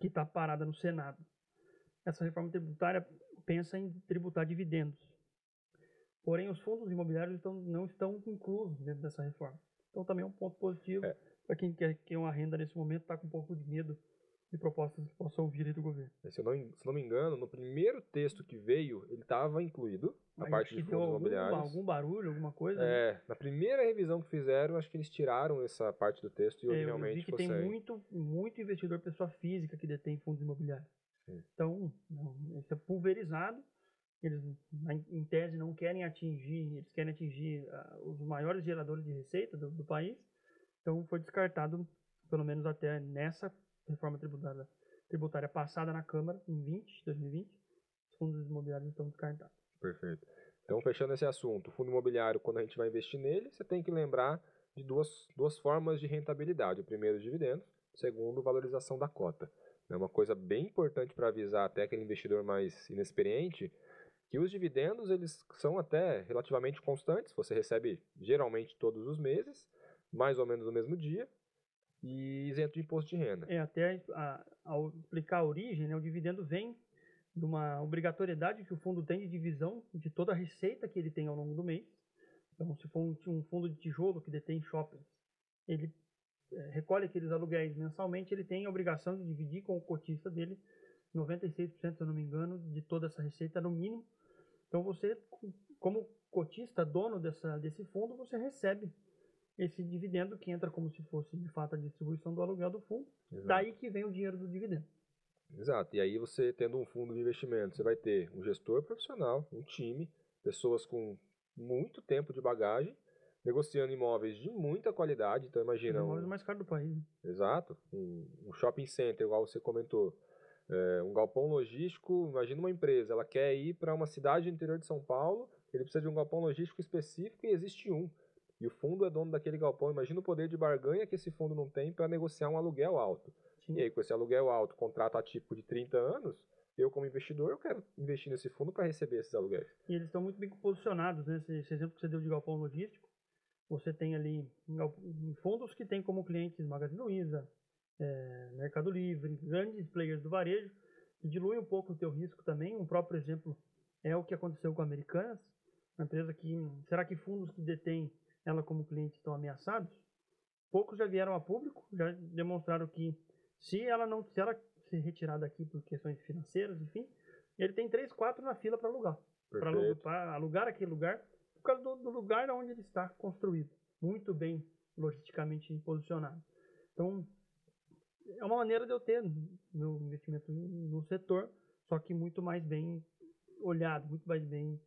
Que está parada no Senado. Essa reforma tributária pensa em tributar dividendos. Porém, os fundos imobiliários estão, não estão inclusos dentro dessa reforma. Então, também é um ponto positivo. É para quem quer, quer uma renda nesse momento, está com um pouco de medo de propostas que possam vir do governo. É, se eu, não, se não me engano, no primeiro texto que veio, ele estava incluído, a Mas parte de fundos algum, imobiliários. algum barulho, alguma coisa? É, né? na primeira revisão que fizeram, acho que eles tiraram essa parte do texto e é, realmente eu vi que tem muito, muito investidor, pessoa física, que detém fundos imobiliários. Sim. Então, isso é pulverizado. Eles, em tese, não querem atingir, eles querem atingir uh, os maiores geradores de receita do, do país então foi descartado, pelo menos até nessa reforma tributária, tributária passada na Câmara, em 20, 2020, os fundos imobiliários estão descartados. Perfeito. Então, fechando esse assunto, o fundo imobiliário, quando a gente vai investir nele, você tem que lembrar de duas, duas formas de rentabilidade. O primeiro, dividendos. O segundo, valorização da cota. É uma coisa bem importante para avisar até aquele investidor mais inexperiente que os dividendos eles são até relativamente constantes. Você recebe geralmente todos os meses mais ou menos no mesmo dia, e isento de imposto de renda. É, até a, ao explicar a origem, né, o dividendo vem de uma obrigatoriedade que o fundo tem de divisão de toda a receita que ele tem ao longo do mês. Então, se for um, um fundo de tijolo que detém shoppings, ele é, recolhe aqueles aluguéis mensalmente, ele tem a obrigação de dividir com o cotista dele 96%, se eu não me engano, de toda essa receita no mínimo. Então, você, como cotista, dono dessa, desse fundo, você recebe esse dividendo que entra como se fosse de fato a distribuição do aluguel do fundo. Exato. Daí que vem o dinheiro do dividendo. Exato. E aí você tendo um fundo de investimento, você vai ter um gestor profissional, um time, pessoas com muito tempo de bagagem, negociando imóveis de muita qualidade. Então imagina. Os Um, imóveis mais caros do país. né? exato. Um, um shopping center, igual você comentou. é, um galpão logístico, imagina uma empresa, ela quer ir para uma cidade do interior de São Paulo, ele precisa de um galpão logístico específico e existe um. E o fundo é dono daquele galpão. Imagina o poder de barganha que esse fundo não tem para negociar um aluguel alto. Sim. E aí, com esse aluguel alto, contrato atípico de 30 anos, eu, como investidor, eu quero investir nesse fundo para receber esses aluguéis. E eles estão muito bem posicionados, né? Esse, esse exemplo que você deu de galpão logístico, você tem ali fundos que têm como clientes Magazine Luiza, eh, Mercado Livre, grandes players do varejo, que diluem um pouco o teu risco também. Um próprio exemplo é o que aconteceu com a Americanas, uma empresa que, será que fundos que detêm ela como cliente estão ameaçados? Poucos já vieram a público, já demonstraram que se ela não, se ela se retirar daqui por questões financeiras, enfim, ele tem três, quatro na fila para alugar para alugar aquele lugar por causa do, do lugar onde ele está construído. Muito bem logisticamente posicionado. Então, é uma maneira de eu ter meu investimento no setor, só que muito mais bem olhado, muito mais bem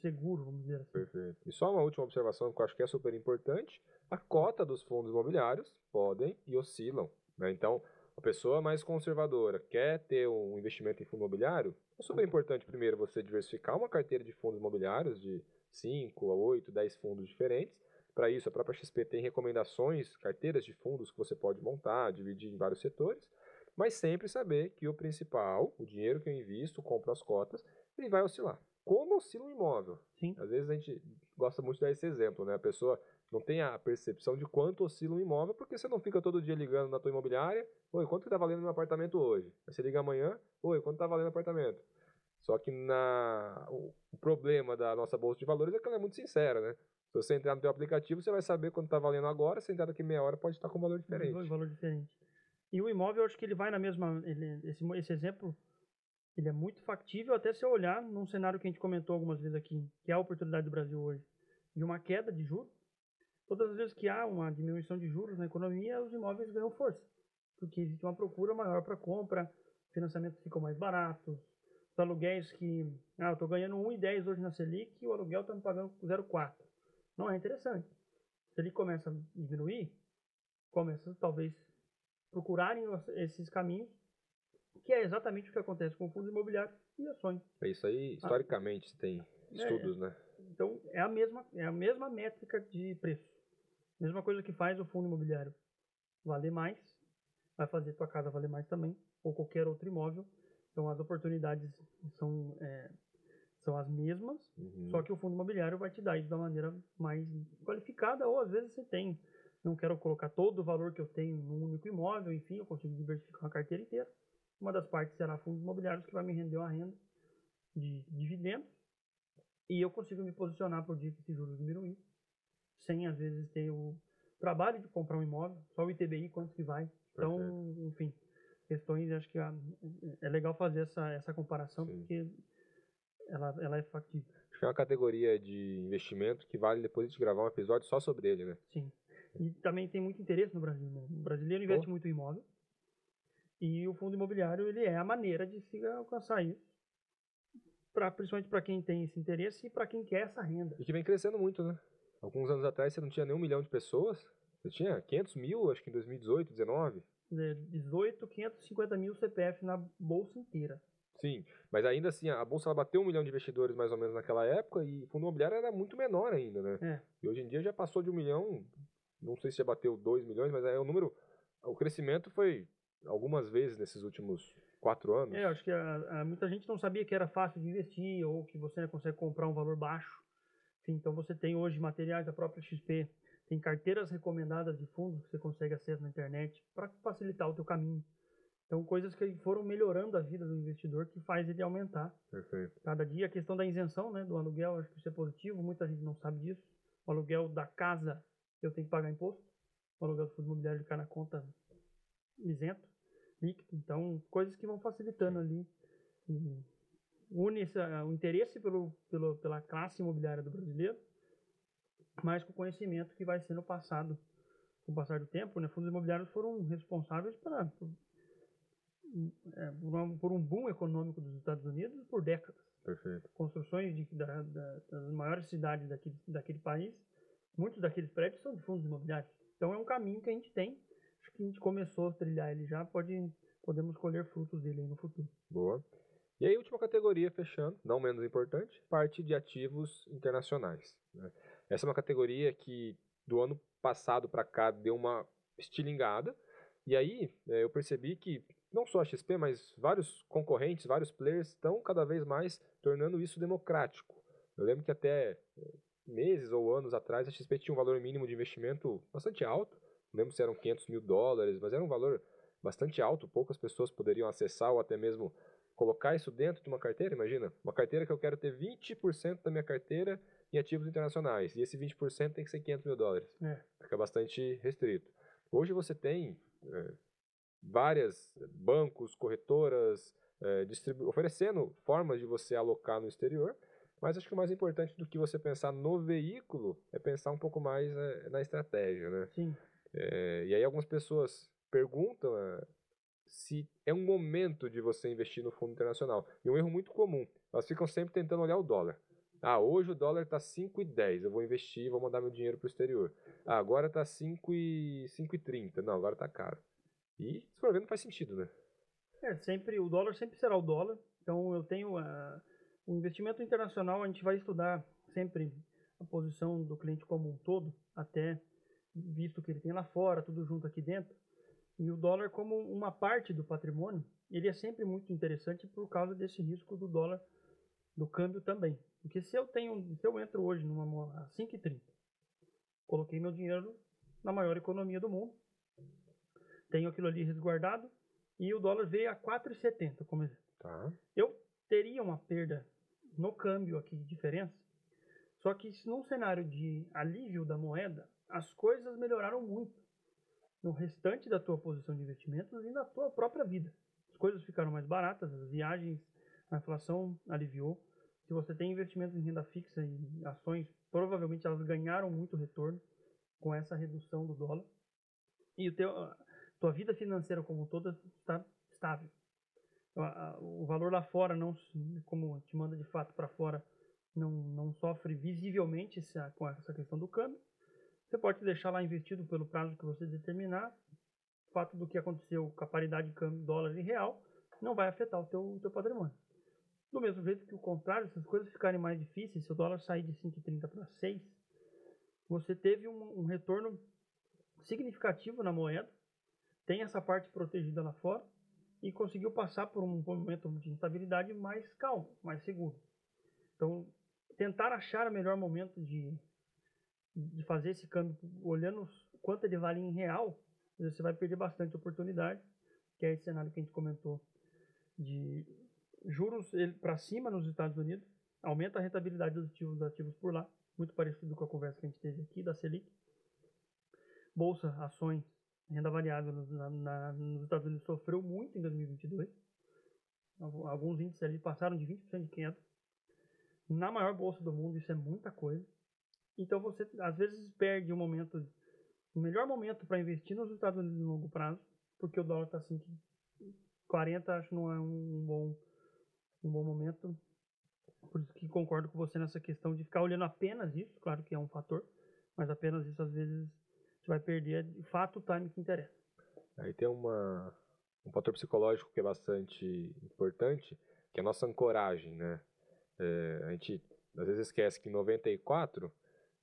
seguro, vamos dizer assim. Perfeito. E só uma última observação que eu acho que é super importante: a cota dos fundos imobiliários podem e oscilam. né? Então, a pessoa mais conservadora quer ter um investimento em fundo imobiliário, é super importante primeiro você diversificar uma carteira de fundos imobiliários de 5 a 8, 10 fundos diferentes. Para isso, a própria XP tem recomendações, carteiras de fundos que você pode montar, dividir em vários setores, mas sempre saber que o principal, o dinheiro que eu invisto, compro as cotas, ele vai oscilar. Como oscila um imóvel? Sim. Às vezes a gente gosta muito de dar esse exemplo, né? A pessoa não tem a percepção de quanto oscila um imóvel, porque você não fica todo dia ligando na tua imobiliária, oi, quanto que tá valendo meu apartamento hoje? Aí você liga amanhã, oi, quanto tá valendo o apartamento? Só que na... o problema da nossa bolsa de valores é que ela é muito sincera, né? Se você entrar no teu aplicativo, você vai saber quanto tá valendo agora, se entrar daqui meia hora pode estar com um valor diferente. Dois valor diferente. E o imóvel, eu acho que ele vai na mesma. ele- esse, esse exemplo ele é muito factível até se eu olhar num cenário que a gente comentou algumas vezes aqui, que é a oportunidade do Brasil hoje, de uma queda de juros. Todas as vezes que há uma diminuição de juros na economia, os imóveis ganham força, porque existe uma procura maior para compra, financiamentos ficam mais baratos, os aluguéis que, ah, eu estou ganhando 1,10 hoje na Selic e o aluguel está me pagando 0,4. Não é interessante. Se ele começa a diminuir, começa talvez procurarem esses caminhos, que é exatamente o que acontece com fundos imobiliários e ações. É isso aí, historicamente, você tem estudos, né? Então é a mesma é a mesma métrica de preço. Mesma coisa que faz o fundo imobiliário valer mais, vai fazer tua casa valer mais também, ou qualquer outro imóvel. Então as oportunidades são é, são as mesmas, Uhum. só que o fundo imobiliário vai te dar isso da maneira mais qualificada, ou às vezes você tem, não quero colocar todo o valor que eu tenho num único imóvel, enfim, eu consigo diversificar a carteira inteira. Uma das partes será fundos imobiliários que vai me render uma renda de dividendos e eu consigo me posicionar por dia que esses juros diminuir, sem às vezes ter o trabalho de comprar um imóvel, só o ITBI quanto que vai. Então, enfim, questões, acho que ah, é legal fazer essa, essa comparação Sim. porque ela, ela é factível. Acho que é uma categoria de investimento que vale depois gente gravar um episódio só sobre ele, né? Sim. E também tem muito interesse no Brasil. Né? O brasileiro investe muito em imóvel. E o fundo imobiliário ele é a maneira de se alcançar isso. Pra, principalmente para quem tem esse interesse e para quem quer essa renda. E que vem crescendo muito, né? Alguns anos atrás você não tinha nem um milhão de pessoas. Você tinha 500 mil, acho que em 2018, 2019. É, 18, 550 mil CPF na bolsa inteira. Sim, mas ainda assim, a bolsa bateu um milhão de investidores mais ou menos naquela época e o fundo imobiliário era muito menor ainda, né? É. E hoje em dia já passou de um milhão, não sei se já bateu dois milhões, mas é o número. O crescimento foi algumas vezes nesses últimos quatro anos. É, eu acho que a- a- muita gente não sabia que era fácil de investir ou que você consegue comprar um valor baixo. Então você tem hoje materiais da própria XP, tem carteiras recomendadas de fundos que você consegue acesso na internet para facilitar o teu caminho. Então coisas que foram melhorando a vida do investidor que faz ele aumentar. Perfeito. Cada dia a questão da isenção, né, do aluguel, acho que isso é positivo, muita gente não sabe disso. O aluguel da casa eu tenho que pagar imposto. O aluguel do fundo imobiliário cai na conta isento, Então, coisas que vão facilitando ali. E une o interesse pelo, pelo, pela classe imobiliária do brasileiro, mas com o conhecimento que vai sendo passado com o passar do tempo. Né? Fundos imobiliários foram responsáveis para, por, é, por, um boom econômico dos Estados Unidos por décadas. Perfeito. Construções de, da, da, das maiores cidades daquele, daquele país, muitos daqueles prédios são de fundos imobiliários. Então é um caminho que a gente tem, que a gente começou a trilhar ele já, pode, podemos colher frutos dele no futuro. Boa. E aí, última categoria, fechando, não menos importante, parte de ativos internacionais. Né? Essa é uma categoria que do ano passado para cá deu uma estilingada. E aí é, eu percebi que não só a XP, mas vários concorrentes, vários players estão cada vez mais tornando isso democrático. Eu lembro que até é, meses ou anos atrás a XP tinha um valor mínimo de investimento bastante alto. Lembro se eram 500 mil dólares, mas era um valor bastante alto. Poucas pessoas poderiam acessar ou até mesmo colocar isso dentro de uma carteira, imagina, uma carteira que eu quero ter 20% da minha carteira em ativos internacionais, e esse 20% tem que ser 500 mil dólares. É. Fica bastante restrito. Hoje você tem é, várias bancos, corretoras, é, oferecendo formas de você alocar no exterior, mas acho que o mais importante do que você pensar no veículo é pensar um pouco mais é, na estratégia, né? Sim. É, e aí algumas pessoas perguntam é, se é um momento de você investir no fundo internacional. E um erro muito comum, elas ficam sempre tentando olhar o dólar. Ah, hoje o dólar está 5,10, eu vou investir, vou mandar meu dinheiro para o exterior. Ah, agora está 5,30, não, agora está caro. E, se for ver, não faz sentido, né? É, sempre, o dólar sempre será o dólar. Então, eu tenho uh, o investimento internacional, a gente vai estudar sempre a posição do cliente como um todo, até visto que ele tem lá fora, tudo junto aqui dentro. E o dólar como uma parte do patrimônio, ele é sempre muito interessante por causa desse risco do dólar, do câmbio também. Porque se eu tenho, se eu entro hoje numa a 5,30, coloquei meu dinheiro na maior economia do mundo, tenho aquilo ali resguardado e o dólar veio a 4,70, como exemplo. Tá. Eu teria uma perda no câmbio aqui de diferença, só que num cenário de alívio da moeda, as coisas melhoraram muito no restante da tua posição de investimentos e na tua própria vida. As coisas ficaram mais baratas, as viagens, a inflação aliviou. Se você tem investimentos em renda fixa e ações, provavelmente elas ganharam muito retorno com essa redução do dólar. E o teu, a tua vida financeira como toda está estável. O valor lá fora, não, como te manda de fato para fora, não, não sofre visivelmente essa, com essa questão do câmbio. Você pode deixar lá investido pelo prazo que você determinar. O fato do que aconteceu com a paridade de câmbio dólar e real não vai afetar o teu, o teu patrimônio. Do mesmo jeito que o contrário, se as coisas ficarem mais difíceis, se o dólar sair de 5,30 para 6, você teve um, um, retorno significativo na moeda, tem essa parte protegida lá fora e conseguiu passar por um momento de instabilidade mais calmo, mais seguro. Então, tentar achar o melhor momento de de fazer esse câmbio olhando quanto ele vale em real, você vai perder bastante oportunidade, que é esse cenário que a gente comentou de juros para cima nos Estados Unidos, aumenta a rentabilidade dos ativos, dos ativos por lá, muito parecido com a conversa que a gente teve aqui da Selic. Bolsa, ações, renda variável na, na, nos Estados Unidos sofreu muito em 2022. Alguns índices ali passaram de 20% de queda. Na maior bolsa do mundo, isso é muita coisa. Então você às vezes perde o momento, o melhor momento para investir nos Estados Unidos no longo prazo, porque o dólar está assim que 40 acho não é um bom um bom momento. Por isso que concordo com você nessa questão de ficar olhando apenas isso, claro que é um fator, mas apenas isso às vezes você vai perder de fato o time que interessa. Aí tem uma um fator psicológico que é bastante importante, que é a nossa ancoragem, né? É, a gente às vezes esquece que em 94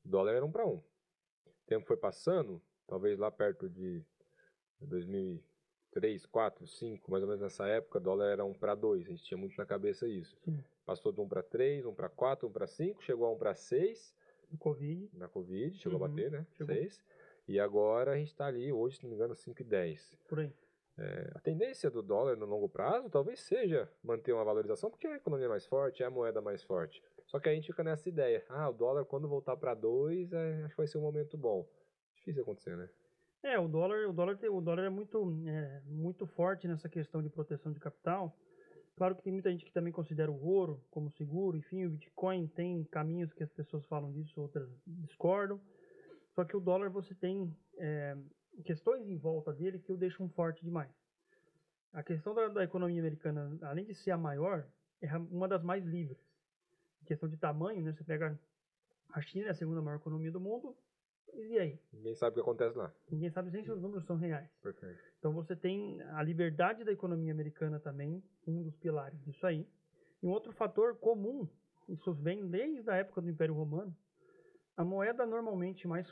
o dólar era um para um. O tempo foi passando, talvez lá perto de 2003, 4, 5, mais ou menos nessa época, o dólar era um para dois. A gente tinha muito na cabeça isso. Sim. Passou de um para três, um para quatro, um para cinco, chegou a um para seis. Na Covid. Na Covid, chegou uhum. a bater, né? Chegou. Seis. E agora a gente está ali, hoje, se não me engano, 5,10. Por aí. É, a tendência do dólar no longo prazo talvez seja manter uma valorização, porque a economia é mais forte, é a moeda mais forte. Só que a gente fica nessa ideia, ah, o dólar quando voltar para 2, é, acho que vai ser um momento bom. Difícil acontecer, né? É, o dólar, o dólar, o dólar é muito, é, muito forte nessa questão de proteção de capital. Claro que tem muita gente que também considera o ouro como seguro, enfim, o Bitcoin tem caminhos que as pessoas falam disso, outras discordam. Só que o dólar você tem é, questões em volta dele que o deixam forte demais. A questão da, da, economia americana, além de ser a maior, é uma das mais livres. Em questão de tamanho, né? Você pega a China, é a segunda maior economia do mundo, e aí? Ninguém sabe o que acontece lá. Ninguém sabe nem se os números são reais. Perfeito. Então você tem a liberdade da economia americana também, um dos pilares disso aí. E um outro fator comum, isso vem desde a época do Império Romano, a moeda normalmente mais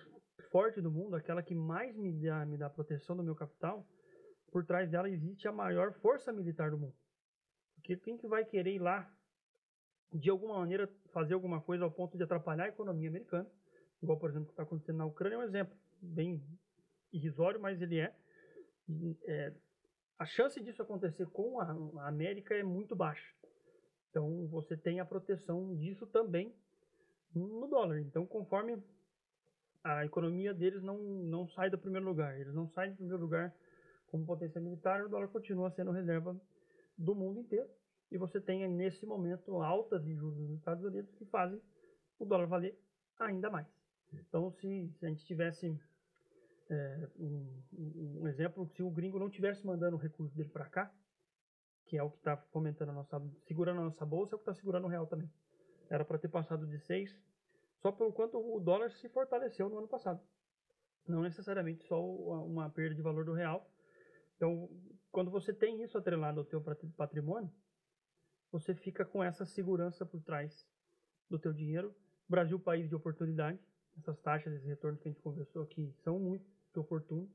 forte do mundo, aquela que mais me dá, me dá proteção do meu capital, por trás dela existe a maior força militar do mundo. Porque quem que vai querer ir lá, de alguma maneira, fazer alguma coisa ao ponto de atrapalhar a economia americana, igual, por exemplo, o que está acontecendo na Ucrânia, é um exemplo bem irrisório, mas ele é. é a chance disso acontecer com a, a América é muito baixa. Então, você tem a proteção disso também no dólar. Então, conforme a economia deles não, não sai do primeiro lugar, eles não saem do primeiro lugar como potência militar, o dólar continua sendo reserva do mundo inteiro. E você tem nesse momento altas de juros nos Estados Unidos que fazem o dólar valer ainda mais. Então, se, se a gente tivesse é, um, um, exemplo, se o gringo não tivesse mandando o recurso dele para cá, que é o que está fomentando a nossa, segurando a nossa bolsa, é o que está segurando o real também. Era para ter passado de 6, só pelo quanto o dólar se fortaleceu no ano passado. Não necessariamente só uma perda de valor do real. Então, quando você tem isso atrelado ao teu patrimônio, você fica com essa segurança por trás do teu dinheiro. Brasil, país de oportunidade, essas taxas, esses retornos que a gente conversou aqui são muito oportunos.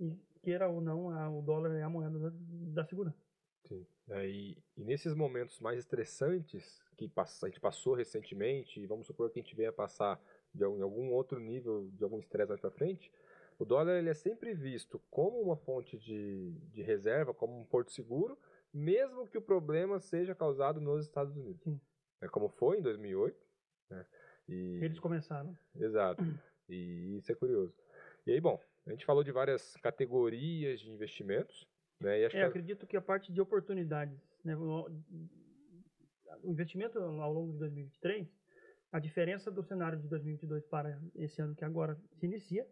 E queira ou não, a, o dólar é a moeda da, da segurança. Sim. É, e, e, nesses momentos mais estressantes que a gente passou recentemente, e vamos supor que a gente venha passar de algum, algum outro nível, de algum estresse mais para frente, o dólar ele é sempre visto como uma fonte de, de reserva, como um porto seguro, mesmo que o problema seja causado nos Estados Unidos. Sim. É como foi em 2008. Né? E... Eles começaram. Exato. E isso é curioso. E aí, bom, a gente falou de várias categorias de investimentos. Né? E acho é, que... acredito que a parte de oportunidades, né? o investimento ao longo de 2023, a diferença do cenário de 2022 para esse ano que agora se inicia,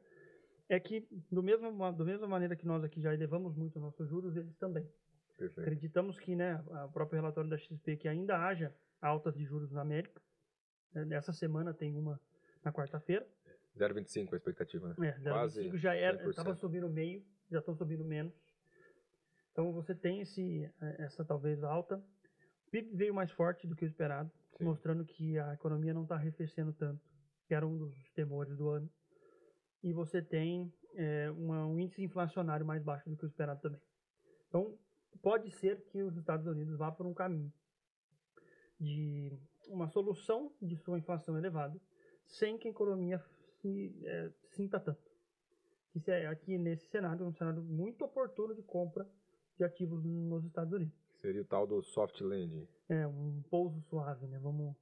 é que, do mesmo, da mesma maneira que nós aqui já elevamos muito nossos juros, eles também. Perfeito. Acreditamos que, né, o próprio relatório da XP, que ainda haja altas de juros na América, Nessa semana tem uma na quarta-feira. 0,25 a expectativa, né? É, 0,25 já era, estava subindo meio, já estão subindo menos. Então você tem esse, é, essa talvez alta. O PIB veio mais forte do que o esperado, Sim. mostrando que a economia não está arrefecendo tanto, que era um dos temores do ano. E você tem é, uma, um índice inflacionário mais baixo do que o esperado também. Então pode ser que os Estados Unidos vá por um caminho de uma solução de sua inflação elevada sem que a economia se, é, sinta tanto. Isso é aqui nesse cenário, um cenário muito oportuno de compra de ativos nos Estados Unidos. Seria o tal do soft landing. É, um pouso suave, né? Vamos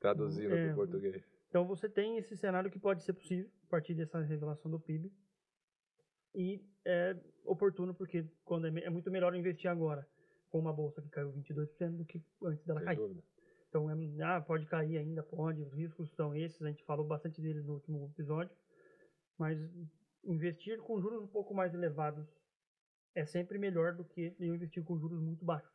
traduzindo é, para o português. Então você tem esse cenário que pode ser possível a partir dessa revelação do PIB. E é oportuno porque quando é, é muito melhor investir agora com uma bolsa que caiu 22% do que antes dela Sem cair. Dúvida. Então, é, ah, pode cair ainda, pode. Os riscos são esses, a gente falou bastante deles no último episódio. Mas investir com juros um pouco mais elevados é sempre melhor do que eu investir com juros muito baixos.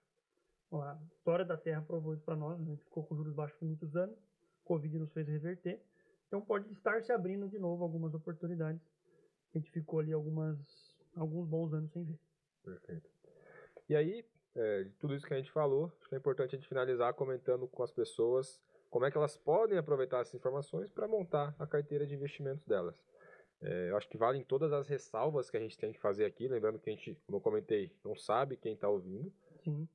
A história da Terra provou isso para nós, né? a gente ficou com juros baixos por muitos anos, Covid nos fez reverter. Então pode estar se abrindo de novo algumas oportunidades. A gente ficou ali algumas, alguns bons anos sem ver. Perfeito. E aí, é, de tudo isso que a gente falou, acho que é importante a gente finalizar comentando com as pessoas como é que elas podem aproveitar essas informações para montar a carteira de investimentos delas. É, eu acho que valem todas as ressalvas que a gente tem que fazer aqui, lembrando que a gente, como eu comentei, não sabe quem está ouvindo.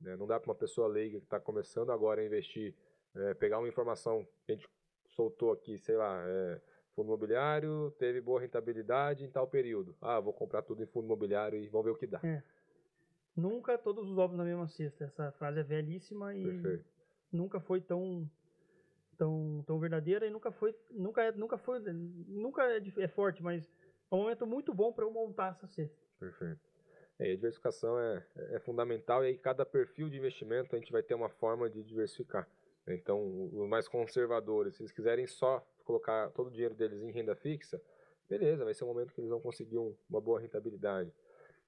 Né? Não dá para uma pessoa leiga que está começando agora a investir, é, pegar uma informação que a gente soltou aqui, sei lá, é, fundo imobiliário teve boa rentabilidade em tal período. Ah, vou comprar tudo em fundo imobiliário e vamos ver o que dá. É. Nunca todos os ovos na mesma cesta. Essa frase é velhíssima e Perfeito. nunca foi tão tão tão verdadeira e nunca foi nunca é, nunca foi nunca é, é forte, mas é um momento muito bom para eu montar essa cesta. Perfeito. É, a diversificação é, é fundamental e aí cada perfil de investimento a gente vai ter uma forma de diversificar. Então, os mais conservadores, se eles quiserem só colocar todo o dinheiro deles em renda fixa, beleza, vai ser um momento que eles vão conseguir um, uma boa rentabilidade.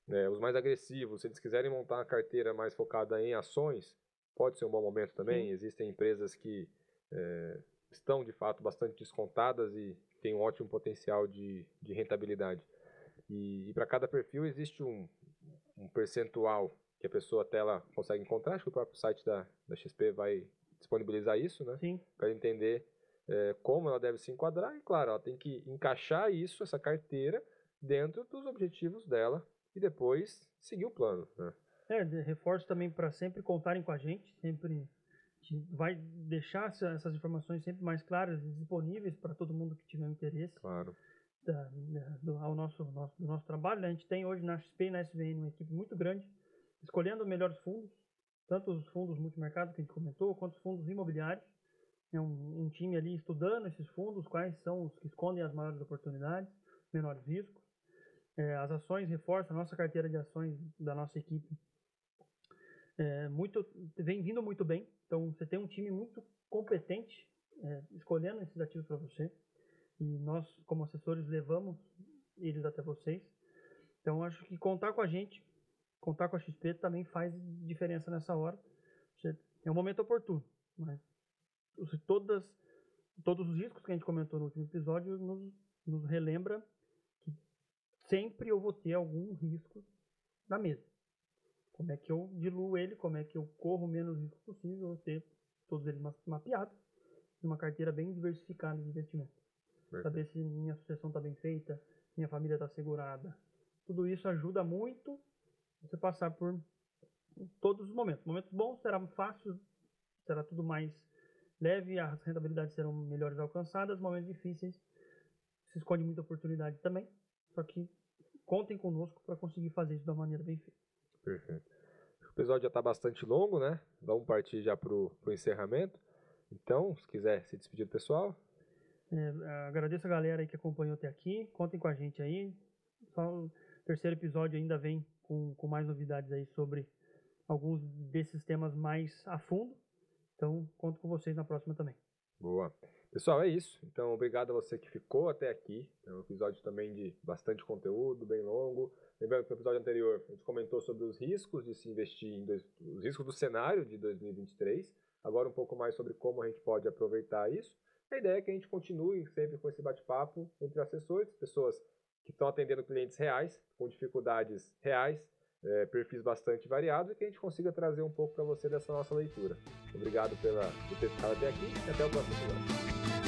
É, os mais agressivos, se eles quiserem montar uma carteira mais focada em ações, pode ser um bom momento também. Sim. Existem empresas que é, estão de fato bastante descontadas e têm um ótimo potencial de, de rentabilidade. E, e para cada perfil existe um, um percentual que a pessoa até ela consegue encontrar. Acho que o próprio site da, da XP vai disponibilizar isso, né? Para entender é, como ela deve se enquadrar. E, claro, ela tem que encaixar isso, essa carteira, dentro dos objetivos dela e depois seguir o plano. Né? É, reforço também para sempre contarem com a gente, sempre vai deixar essas informações sempre mais claras e disponíveis para todo mundo que tiver interesse. Claro da, do, ao nosso, nosso, do nosso trabalho. Né? A gente tem hoje na XP e na SVN uma equipe muito grande, escolhendo melhores fundos, tanto os fundos multimercado que a gente comentou, quanto os fundos imobiliários. É um, um, time ali estudando esses fundos, quais são os que escondem as maiores oportunidades, menores riscos. É, as ações reforçam a nossa carteira de ações da nossa equipe. É, muito, vem vindo muito bem. Então, você tem um time muito competente é, escolhendo esses ativos para você e nós, como assessores, levamos eles até vocês. Então, acho que contar com a gente, contar com a XP também faz diferença nessa hora. É um momento oportuno, mas todas, todos os riscos que a gente comentou no último episódio nos, nos relembra que sempre eu vou ter algum risco na mesa. Como é que eu diluo ele, como é que eu corro o menos risco possível, ter todos eles mapeados, uma carteira bem diversificada de investimento. Perfeito. saber se minha sucessão está bem feita, minha família está segurada. Tudo isso ajuda muito você passar por todos os momentos. Momentos bons será fácil, será tudo mais leve, as rentabilidades serão melhores alcançadas. Momentos difíceis se esconde muita oportunidade também. Só que contem conosco para conseguir fazer isso da maneira bem feita. Perfeito. O episódio já está bastante longo, né? Vamos partir já para o encerramento. Então, se quiser se despedir do pessoal. É, agradeço a galera aí que acompanhou até aqui. Contem com a gente aí. Só o terceiro episódio ainda vem com, com mais novidades aí sobre alguns desses temas mais a fundo. Então, conto com vocês na próxima também. Boa. Pessoal, é isso. Então, obrigado a você que ficou até aqui. É um episódio também de bastante conteúdo, bem longo. Lembrando que no episódio anterior a gente comentou sobre os riscos de se investir em dois, os riscos do cenário de 2023. Agora um pouco mais sobre como a gente pode aproveitar isso. A ideia é que a gente continue sempre com esse bate-papo entre assessores, pessoas que estão atendendo clientes reais, com dificuldades reais, é, perfis bastante variados e que a gente consiga trazer um pouco para você dessa nossa leitura. Obrigado pela, por ter ficado até aqui e até o próximo episódio.